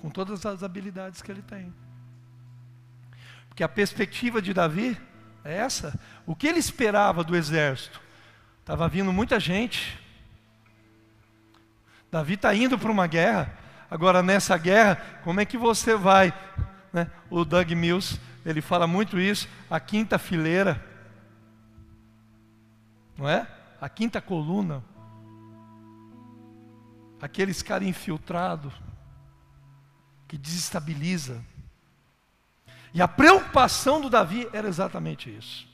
Com todas as habilidades que ele tem. Porque a perspectiva de Davi é essa. O que ele esperava do exército? Estava vindo muita gente. Davi está indo para uma guerra. Agora, nessa guerra, como é que você vai? Né? O Doug Mills, ele fala muito isso. A quinta fileira não é? A quinta coluna, aqueles caras infiltrados, que desestabiliza. E a preocupação do Davi era exatamente isso.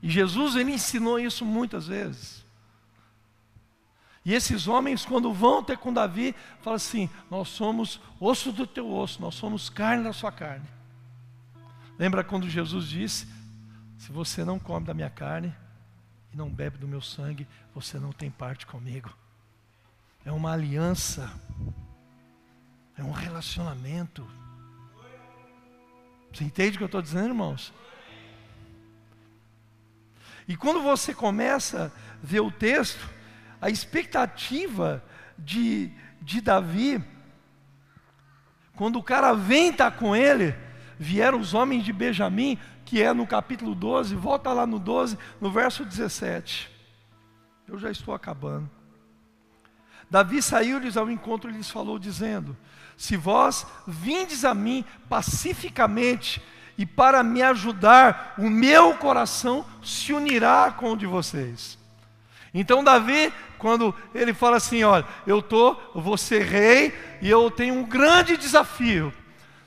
E Jesus ele ensinou isso muitas vezes. E esses homens, quando vão ter com Davi, falam assim: Nós somos osso do teu osso, nós somos carne da sua carne. Lembra quando Jesus disse: se você não come da minha carne e não bebe do meu sangue, você não tem parte comigo. É uma aliança, é um relacionamento. Você entende o que eu estou dizendo, irmãos? E quando você começa a ver o texto, a expectativa de, de Davi, quando o cara vem estar tá com ele, vieram os homens de Benjamim que é no capítulo 12, volta lá no 12, no verso 17. Eu já estou acabando. Davi saiu-lhes ao encontro e lhes falou, dizendo: Se vós vindes a mim pacificamente e para me ajudar, o meu coração se unirá com o de vocês. Então Davi, quando ele fala assim, olha, eu tô, ser rei e eu tenho um grande desafio.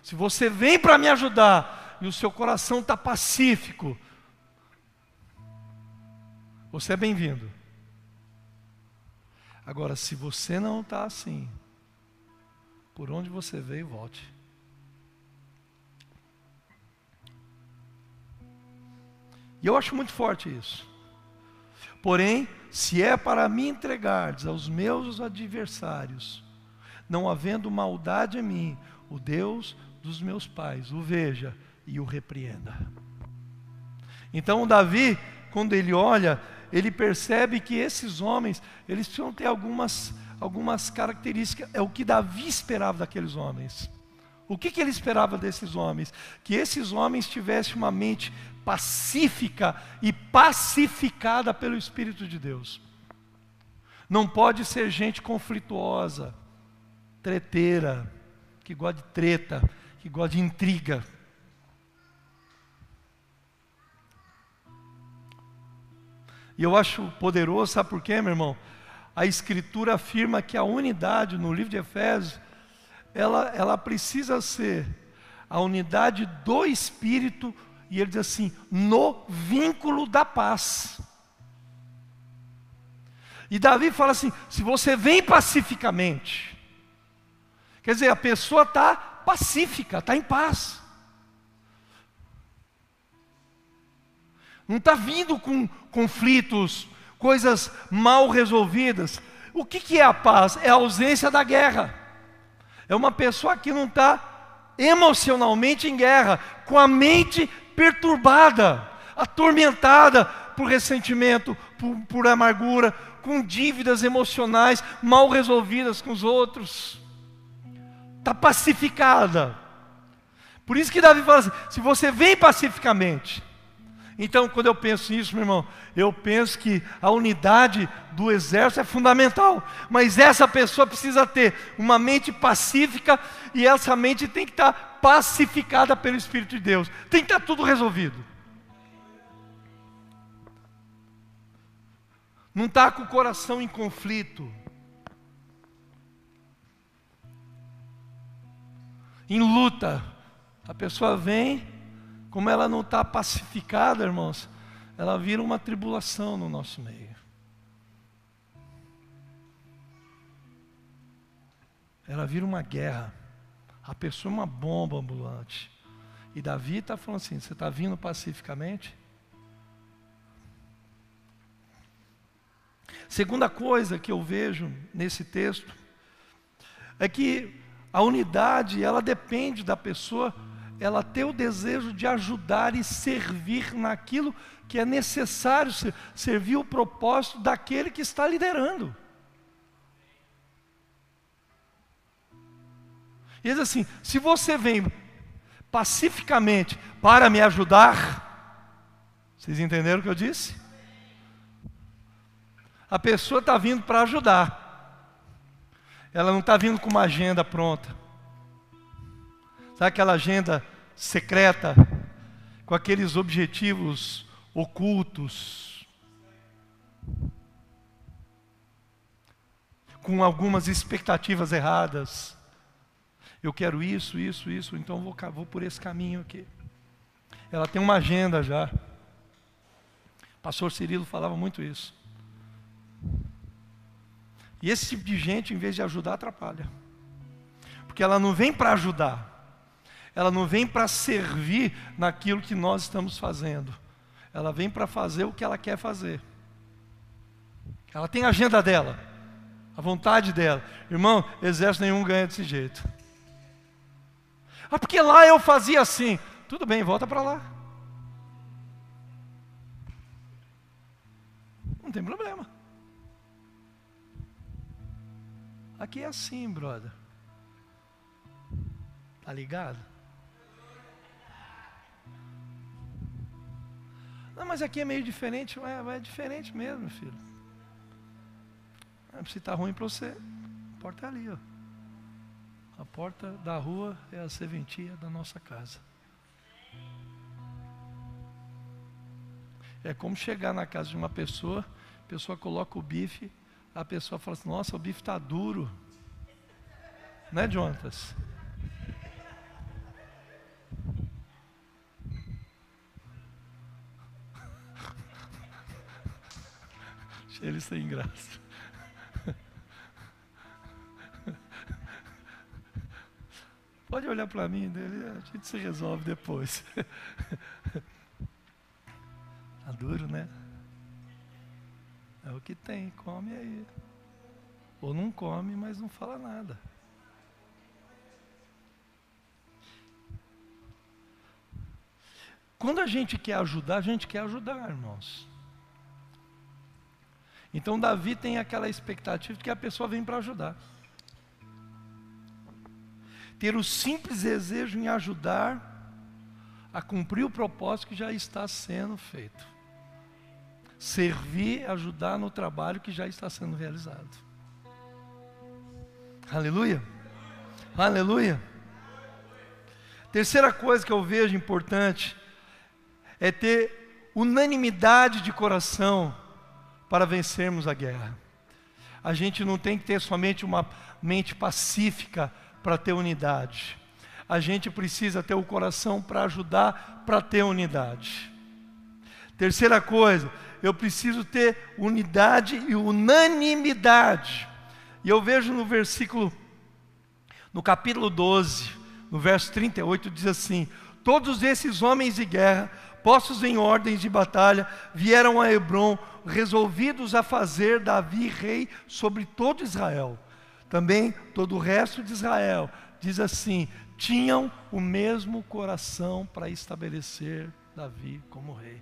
Se você vem para me ajudar e o seu coração está pacífico, você é bem-vindo. Agora, se você não está assim, por onde você veio, volte. E eu acho muito forte isso. Porém, se é para me entregardes aos meus adversários, não havendo maldade em mim, o Deus dos meus pais o veja e o repreenda. Então, Davi, quando ele olha, ele percebe que esses homens, eles precisam ter algumas, algumas características, é o que Davi esperava daqueles homens. O que, que ele esperava desses homens? Que esses homens tivessem uma mente pacífica e pacificada pelo Espírito de Deus. Não pode ser gente conflituosa, treteira, que gosta de treta, que gosta de intriga. E eu acho poderoso, sabe por quê, meu irmão? A Escritura afirma que a unidade no livro de Efésios, ela, ela precisa ser a unidade do Espírito, e ele diz assim, no vínculo da paz. E Davi fala assim: se você vem pacificamente, quer dizer, a pessoa está pacífica, está em paz. Não está vindo com conflitos, coisas mal resolvidas. O que, que é a paz? É a ausência da guerra. É uma pessoa que não está emocionalmente em guerra, com a mente então, quando eu penso nisso, meu irmão, eu penso que a unidade do exército é fundamental, mas essa pessoa precisa ter uma mente pacífica e essa mente tem que estar pacificada pelo Espírito de Deus, tem que estar tudo resolvido. Não está com o coração em conflito, em luta. A pessoa vem, como ela não está pacificada, irmãos, ela vira uma tribulação no nosso meio. Ela vira uma guerra. A pessoa é uma bomba ambulante. E Davi está falando assim: você está vindo pacificamente? Segunda coisa que eu vejo nesse texto é que a unidade ela depende da pessoa ela ter o desejo de ajudar e servir naquilo que é necessário servir o propósito daquele que está liderando. E diz assim: se você vem pacificamente para me ajudar, vocês entenderam o que eu disse? A pessoa está vindo para ajudar, ela não está vindo com uma agenda pronta. Sabe aquela agenda secreta, com aqueles objetivos ocultos, com algumas expectativas erradas. Eu quero isso, isso, isso, então vou, vou por esse caminho aqui. Ela tem uma agenda já. Pastor Cirilo falava muito isso. E esse tipo de gente, em vez de ajudar, atrapalha. Porque ela não vem para ajudar, ela não vem para servir naquilo que nós estamos fazendo. Ela vem para fazer o que ela quer fazer. Ela tem a agenda dela, a vontade dela. Irmão, exército nenhum ganha desse jeito. Ah, porque lá eu fazia assim. Tudo bem, volta para lá. Não tem problema. Aqui é assim, brother. Tá ligado? Não, mas aqui é meio diferente. É, é diferente mesmo, filho. Se está ruim para você, a porta é ali, ó. A porta da rua é a serventia da nossa casa. É como chegar na casa de uma pessoa, a pessoa coloca o bife, a pessoa fala assim, nossa, o bife está duro. Né, Jonatas? Ele sem graça. Pode olhar para mim, dele, a gente se resolve depois. Tá duro, né? É o que tem, come aí. Ou não come, mas não fala nada. Quando a gente quer ajudar, a gente quer ajudar, irmãos. Então Davi tem aquela expectativa de que a pessoa vem para ajudar. Ter o simples desejo em ajudar a cumprir o propósito que já está sendo feito. Servir, ajudar no trabalho que já está sendo realizado. Aleluia. Aleluia. Terceira coisa que eu vejo importante é ter unanimidade de coração para vencermos a guerra. A gente não tem que ter somente uma mente pacífica para ter unidade. A gente precisa ter o coração para ajudar para ter unidade. Terceira coisa, eu preciso ter unidade e unanimidade. E eu vejo no versículo, no capítulo 12, no verso 38, diz assim: Todos esses homens de guerra postos em ordens de batalha, vieram a Hebron, resolvidos a fazer Davi rei sobre todo Israel. Também todo o resto de Israel, diz assim: tinham o mesmo coração para estabelecer Davi como rei.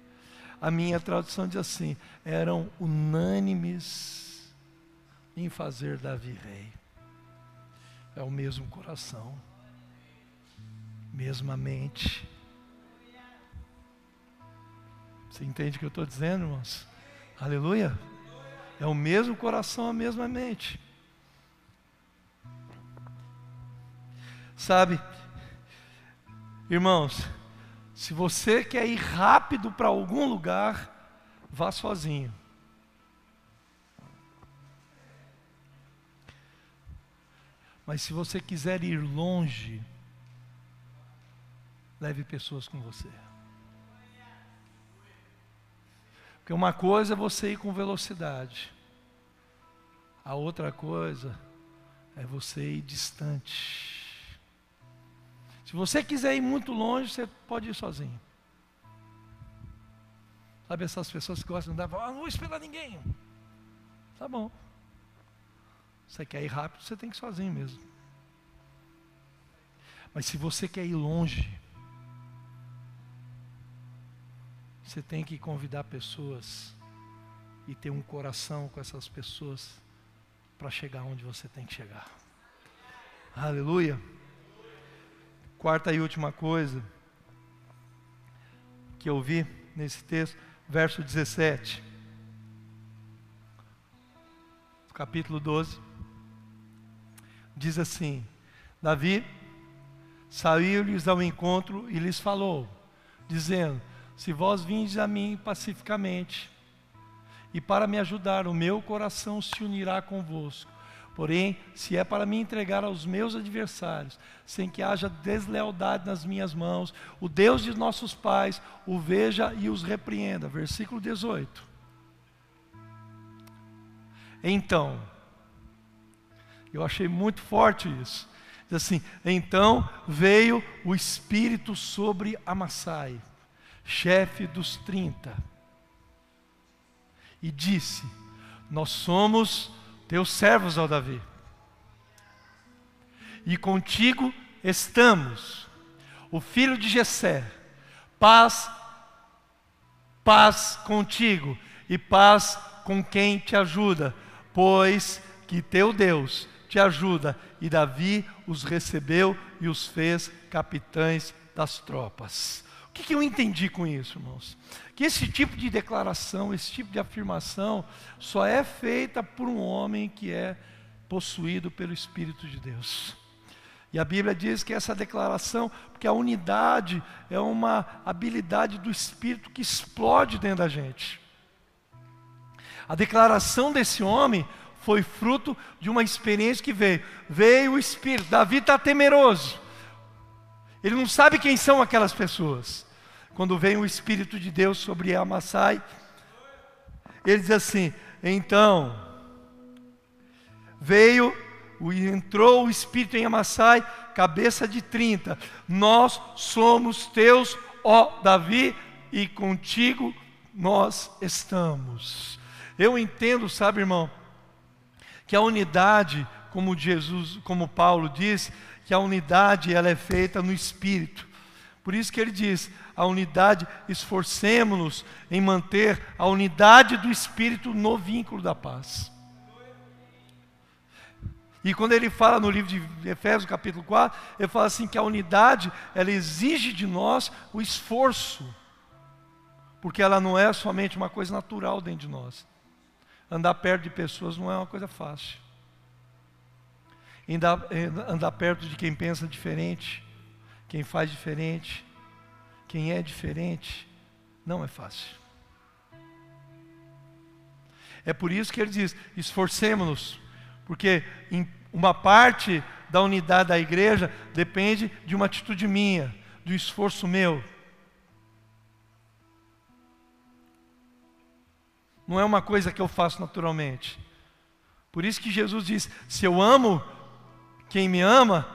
A minha tradução diz assim: eram unânimes em fazer Davi rei. É o mesmo coração, mesma mente, você entende o que eu estou dizendo, irmãos? Aleluia? É o mesmo coração, a mesma mente. Sabe, irmãos, se você quer ir rápido para algum lugar, vá sozinho. Mas se você quiser ir longe, leve pessoas com você. Porque uma coisa é você ir com velocidade, a outra coisa é você ir distante. Se você quiser ir muito longe, você pode ir sozinho. Sabe essas pessoas que gostam de andar, ah, não vou esperar ninguém. Tá bom. Você quer ir rápido, você tem que ir sozinho mesmo. Mas se você quer ir longe, Você tem que convidar pessoas e ter um coração com essas pessoas para chegar onde você tem que chegar. Aleluia. Quarta e última coisa que eu vi nesse texto, verso 17. Capítulo 12. Diz assim: Davi saiu-lhes ao encontro e lhes falou, dizendo: se vós vindes a mim pacificamente, e para me ajudar, o meu coração se unirá convosco. Porém, se é para me entregar aos meus adversários, sem que haja deslealdade nas minhas mãos, o Deus de nossos pais o veja e os repreenda. Versículo 18. Então, eu achei muito forte isso. Diz assim: então veio o Espírito sobre Amassai chefe dos trinta, e disse: Nós somos teus servos, ó Davi, e contigo estamos, o filho de Jessé, paz, paz contigo e paz com quem te ajuda, pois que teu Deus te ajuda. E Davi os recebeu e os fez capitães das tropas. O que, que eu entendi com isso, irmãos? Que esse tipo de declaração, esse tipo de afirmação, só é feita por um homem que é possuído pelo Espírito de Deus. E a Bíblia diz que essa declaração, porque a unidade é uma habilidade do Espírito que explode dentro da gente. A declaração desse homem foi fruto de uma experiência que veio. Veio o Espírito. Davi está temeroso. Ele não sabe quem são aquelas pessoas. Quando vem o Espírito de Deus sobre Amassai, ele diz assim: então, veio entrou o Espírito em Amassai, cabeça de 30. Nós somos teus, ó Davi, e contigo nós estamos. Eu entendo, sabe, irmão, que a unidade, como Jesus, como Paulo diz, que a unidade ela é feita no espírito. Por isso que ele diz: a unidade, esforcemos-nos em manter a unidade do espírito no vínculo da paz. E quando ele fala no livro de Efésios, capítulo 4, ele fala assim que a unidade, ela exige de nós o esforço. Porque ela não é somente uma coisa natural dentro de nós. Andar perto de pessoas não é uma coisa fácil. Andar, andar perto de quem pensa diferente, quem faz diferente, quem é diferente, não é fácil. É por isso que ele diz: esforcemos-nos porque uma parte da unidade da igreja depende de uma atitude minha, do esforço meu. Não é uma coisa que eu faço naturalmente. Por isso que Jesus diz: se eu amo quem me ama,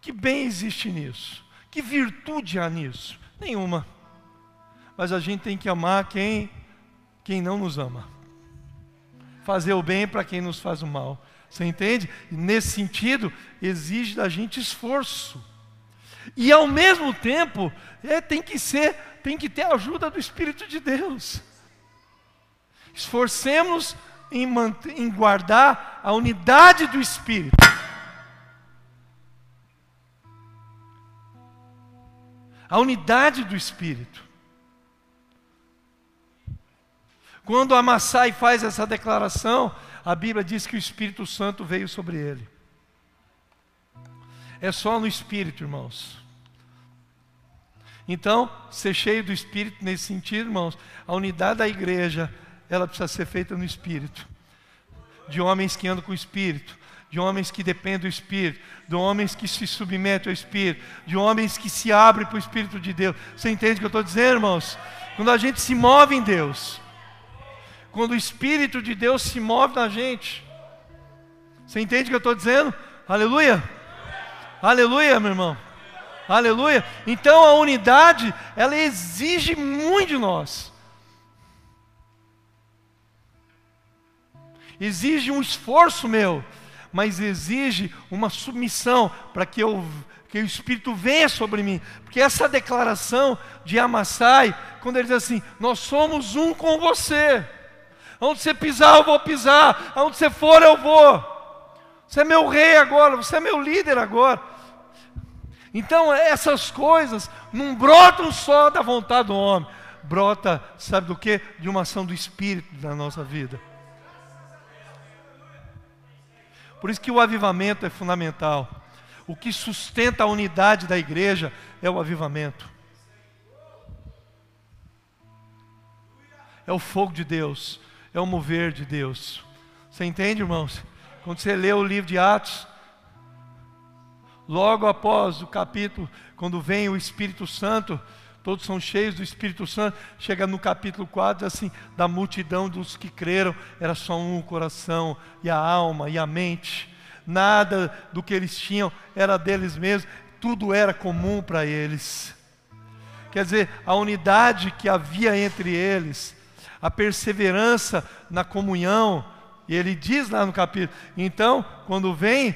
que bem existe nisso? Que virtude há nisso? Nenhuma. Mas a gente tem que amar quem, quem não nos ama fazer o bem para quem nos faz o mal. Você entende? nesse sentido, exige da gente esforço. E ao mesmo tempo, é, tem que ser, tem que ter a ajuda do Espírito de Deus. Esforcemos em, manter, em guardar a unidade do Espírito. A unidade do Espírito. Quando Amassai faz essa declaração, a Bíblia diz que o Espírito Santo veio sobre ele. É só no Espírito, irmãos. Então, ser cheio do Espírito nesse sentido, irmãos, a unidade da igreja, ela precisa ser feita no Espírito. De homens que andam com o Espírito, de homens que dependem do Espírito, de homens que se submetem ao Espírito, de homens que se abrem para o Espírito de Deus. Você entende o que eu estou dizendo, irmãos? Quando a gente se move em Deus, quando o Espírito de Deus se move na gente. Você entende o que eu estou dizendo? Aleluia! Aleluia, meu irmão. Aleluia. Então a unidade, ela exige muito de nós. Exige um esforço meu, mas exige uma submissão para que que o Espírito venha sobre mim. Porque essa declaração de Amassai, quando ele diz assim: "Nós somos um com você". Onde você pisar, eu vou pisar. Aonde você for, eu vou. Você é meu rei agora, você é meu líder agora. Então, essas coisas não brotam só da vontade do homem, brota, sabe do que? De uma ação do Espírito na nossa vida. Por isso que o avivamento é fundamental. O que sustenta a unidade da igreja é o avivamento. É o fogo de Deus é o mover de Deus. Você entende, irmãos? Quando você lê o livro de Atos, logo após o capítulo, quando vem o Espírito Santo, todos são cheios do Espírito Santo, chega no capítulo 4, assim, da multidão dos que creram, era só um coração, e a alma, e a mente, nada do que eles tinham era deles mesmos, tudo era comum para eles. Quer dizer, a unidade que havia entre eles, a perseverança na comunhão. E ele diz lá no capítulo, então, quando vem,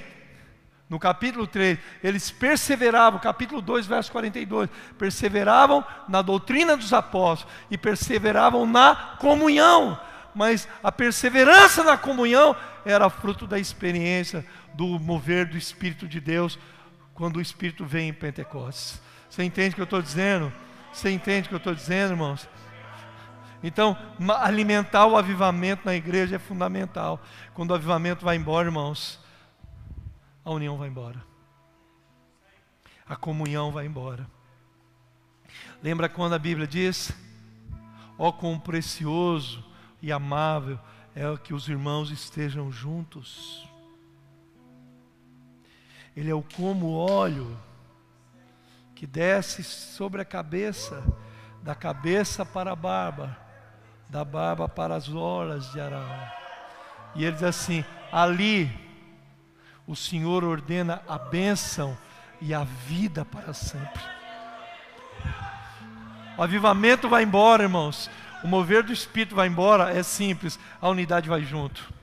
no capítulo 3, eles perseveravam, capítulo 2, verso 42, perseveravam na doutrina dos apóstolos e perseveravam na comunhão. Mas a perseverança na comunhão era fruto da experiência do mover do Espírito de Deus quando o Espírito vem em Pentecostes. Você entende o que eu estou dizendo? Você entende o que eu estou dizendo, irmãos? Então, alimentar o avivamento na igreja é fundamental. Quando o avivamento vai embora, irmãos, a união vai embora. A comunhão vai embora. Lembra quando a Bíblia diz: Ó oh, quão precioso e amável é que os irmãos estejam juntos. Ele é o como óleo que desce sobre a cabeça, da cabeça para a barba, da barba para as horas de Araão. E ele diz assim: ali o Senhor ordena a bênção e a vida para sempre. O avivamento vai embora, irmãos. O mover do Espírito vai embora, é simples, a unidade vai junto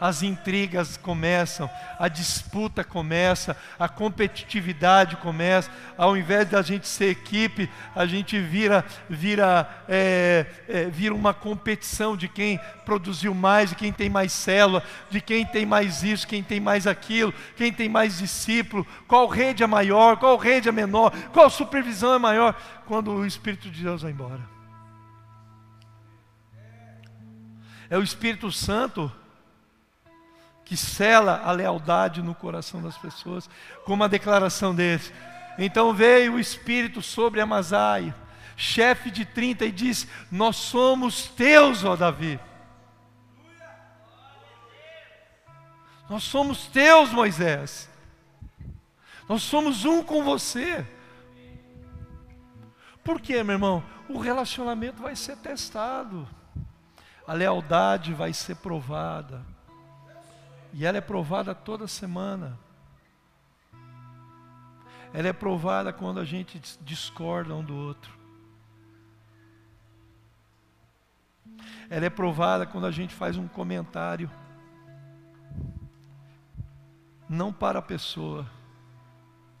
as intrigas começam, a disputa começa, a competitividade começa. Ao invés de a gente ser equipe, a gente vira, vira, é, é, vira uma competição de quem produziu mais, de quem tem mais célula, de quem tem mais isso, quem tem mais aquilo, quem tem mais discípulo, qual rede é maior, qual rede é menor, qual supervisão é maior, quando o Espírito de Deus vai embora. É o Espírito Santo que sela a lealdade no coração das pessoas, com uma declaração desse. Então veio o Espírito sobre Amazai, chefe de 30, e disse: Nós somos teus, ó Davi. Nós somos teus, Moisés. Nós somos um com você. Por quê, meu irmão? O relacionamento vai ser testado, a lealdade vai ser provada. E ela é provada toda semana. Ela é provada quando a gente discorda um do outro. Ela é provada quando a gente faz um comentário. Não para a pessoa,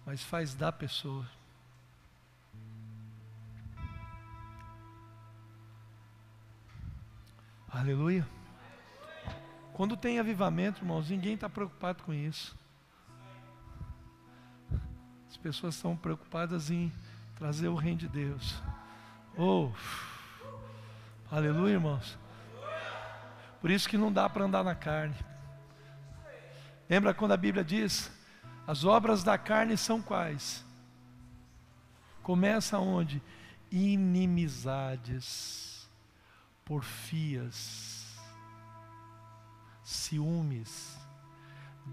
mas faz da pessoa. Aleluia. Quando tem avivamento, irmãos, ninguém está preocupado com isso. As pessoas estão preocupadas em trazer o reino de Deus. Oh, aleluia, irmãos. Por isso que não dá para andar na carne. Lembra quando a Bíblia diz: as obras da carne são quais? Começa onde? Inimizades, porfias, ciúmes,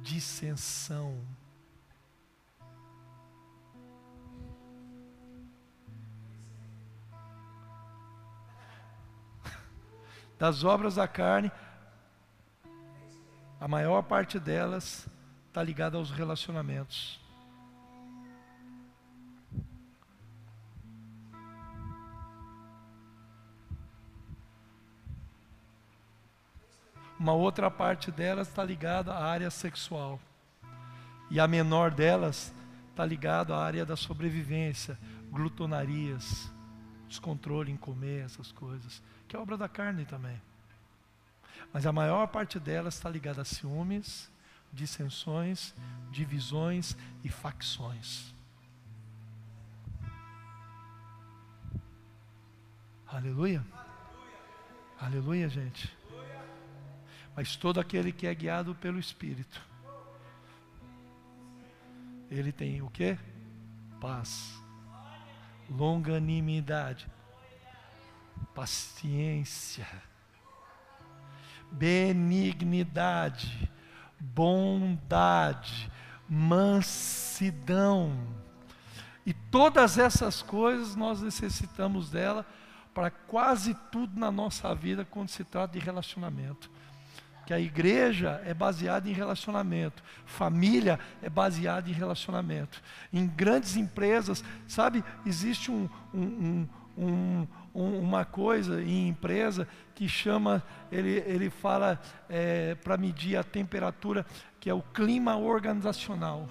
dissensão. Das obras da carne, a maior parte delas está ligada aos relacionamentos. Uma outra parte delas está ligada à área sexual. E a menor delas está ligada à área da sobrevivência, glutonarias, descontrole em comer, essas coisas, que é obra da carne também. Mas a maior parte delas está ligada a ciúmes, dissensões, divisões e facções. Aleluia. Aleluia, gente. Mas todo aquele que é guiado pelo Espírito, ele tem o que? Paz, longanimidade, paciência, benignidade, bondade, mansidão. E todas essas coisas nós necessitamos dela para quase tudo na nossa vida quando se trata de relacionamento que a igreja é baseada em relacionamento, família é baseada em relacionamento. Em grandes empresas, sabe, existe um, um, um, uma coisa em empresa que chama, ele, ele fala é, para medir a temperatura, que é o clima organizacional.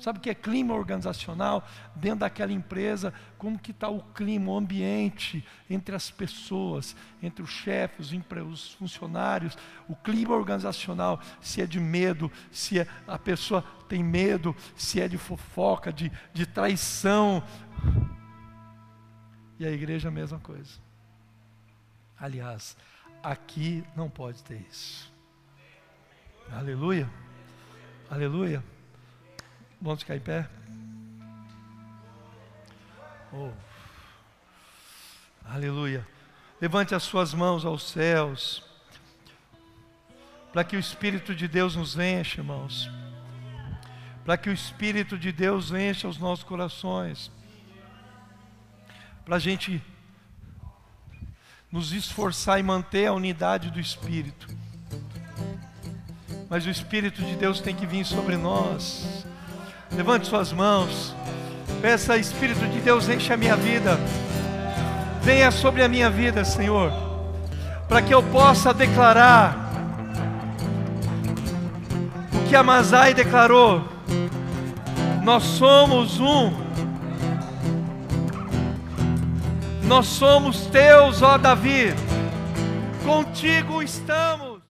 Sabe o que é clima organizacional? Dentro daquela empresa, como que está o clima, o ambiente entre as pessoas, entre os chefes, os funcionários, o clima organizacional, se é de medo, se é, a pessoa tem medo, se é de fofoca, de, de traição. E a igreja a mesma coisa. Aliás, aqui não pode ter isso. Aleluia. Aleluia. Vamos ficar em pé? Oh. Aleluia. Levante as suas mãos aos céus, para que o Espírito de Deus nos encha, irmãos. Para que o Espírito de Deus encha os nossos corações. Para a gente nos esforçar e manter a unidade do Espírito. Mas o Espírito de Deus tem que vir sobre nós. Levante suas mãos. Peça, Espírito de Deus, enche a minha vida. Venha sobre a minha vida, Senhor, para que eu possa declarar o que Amazai declarou. Nós somos um. Nós somos teus, ó Davi. Contigo estamos.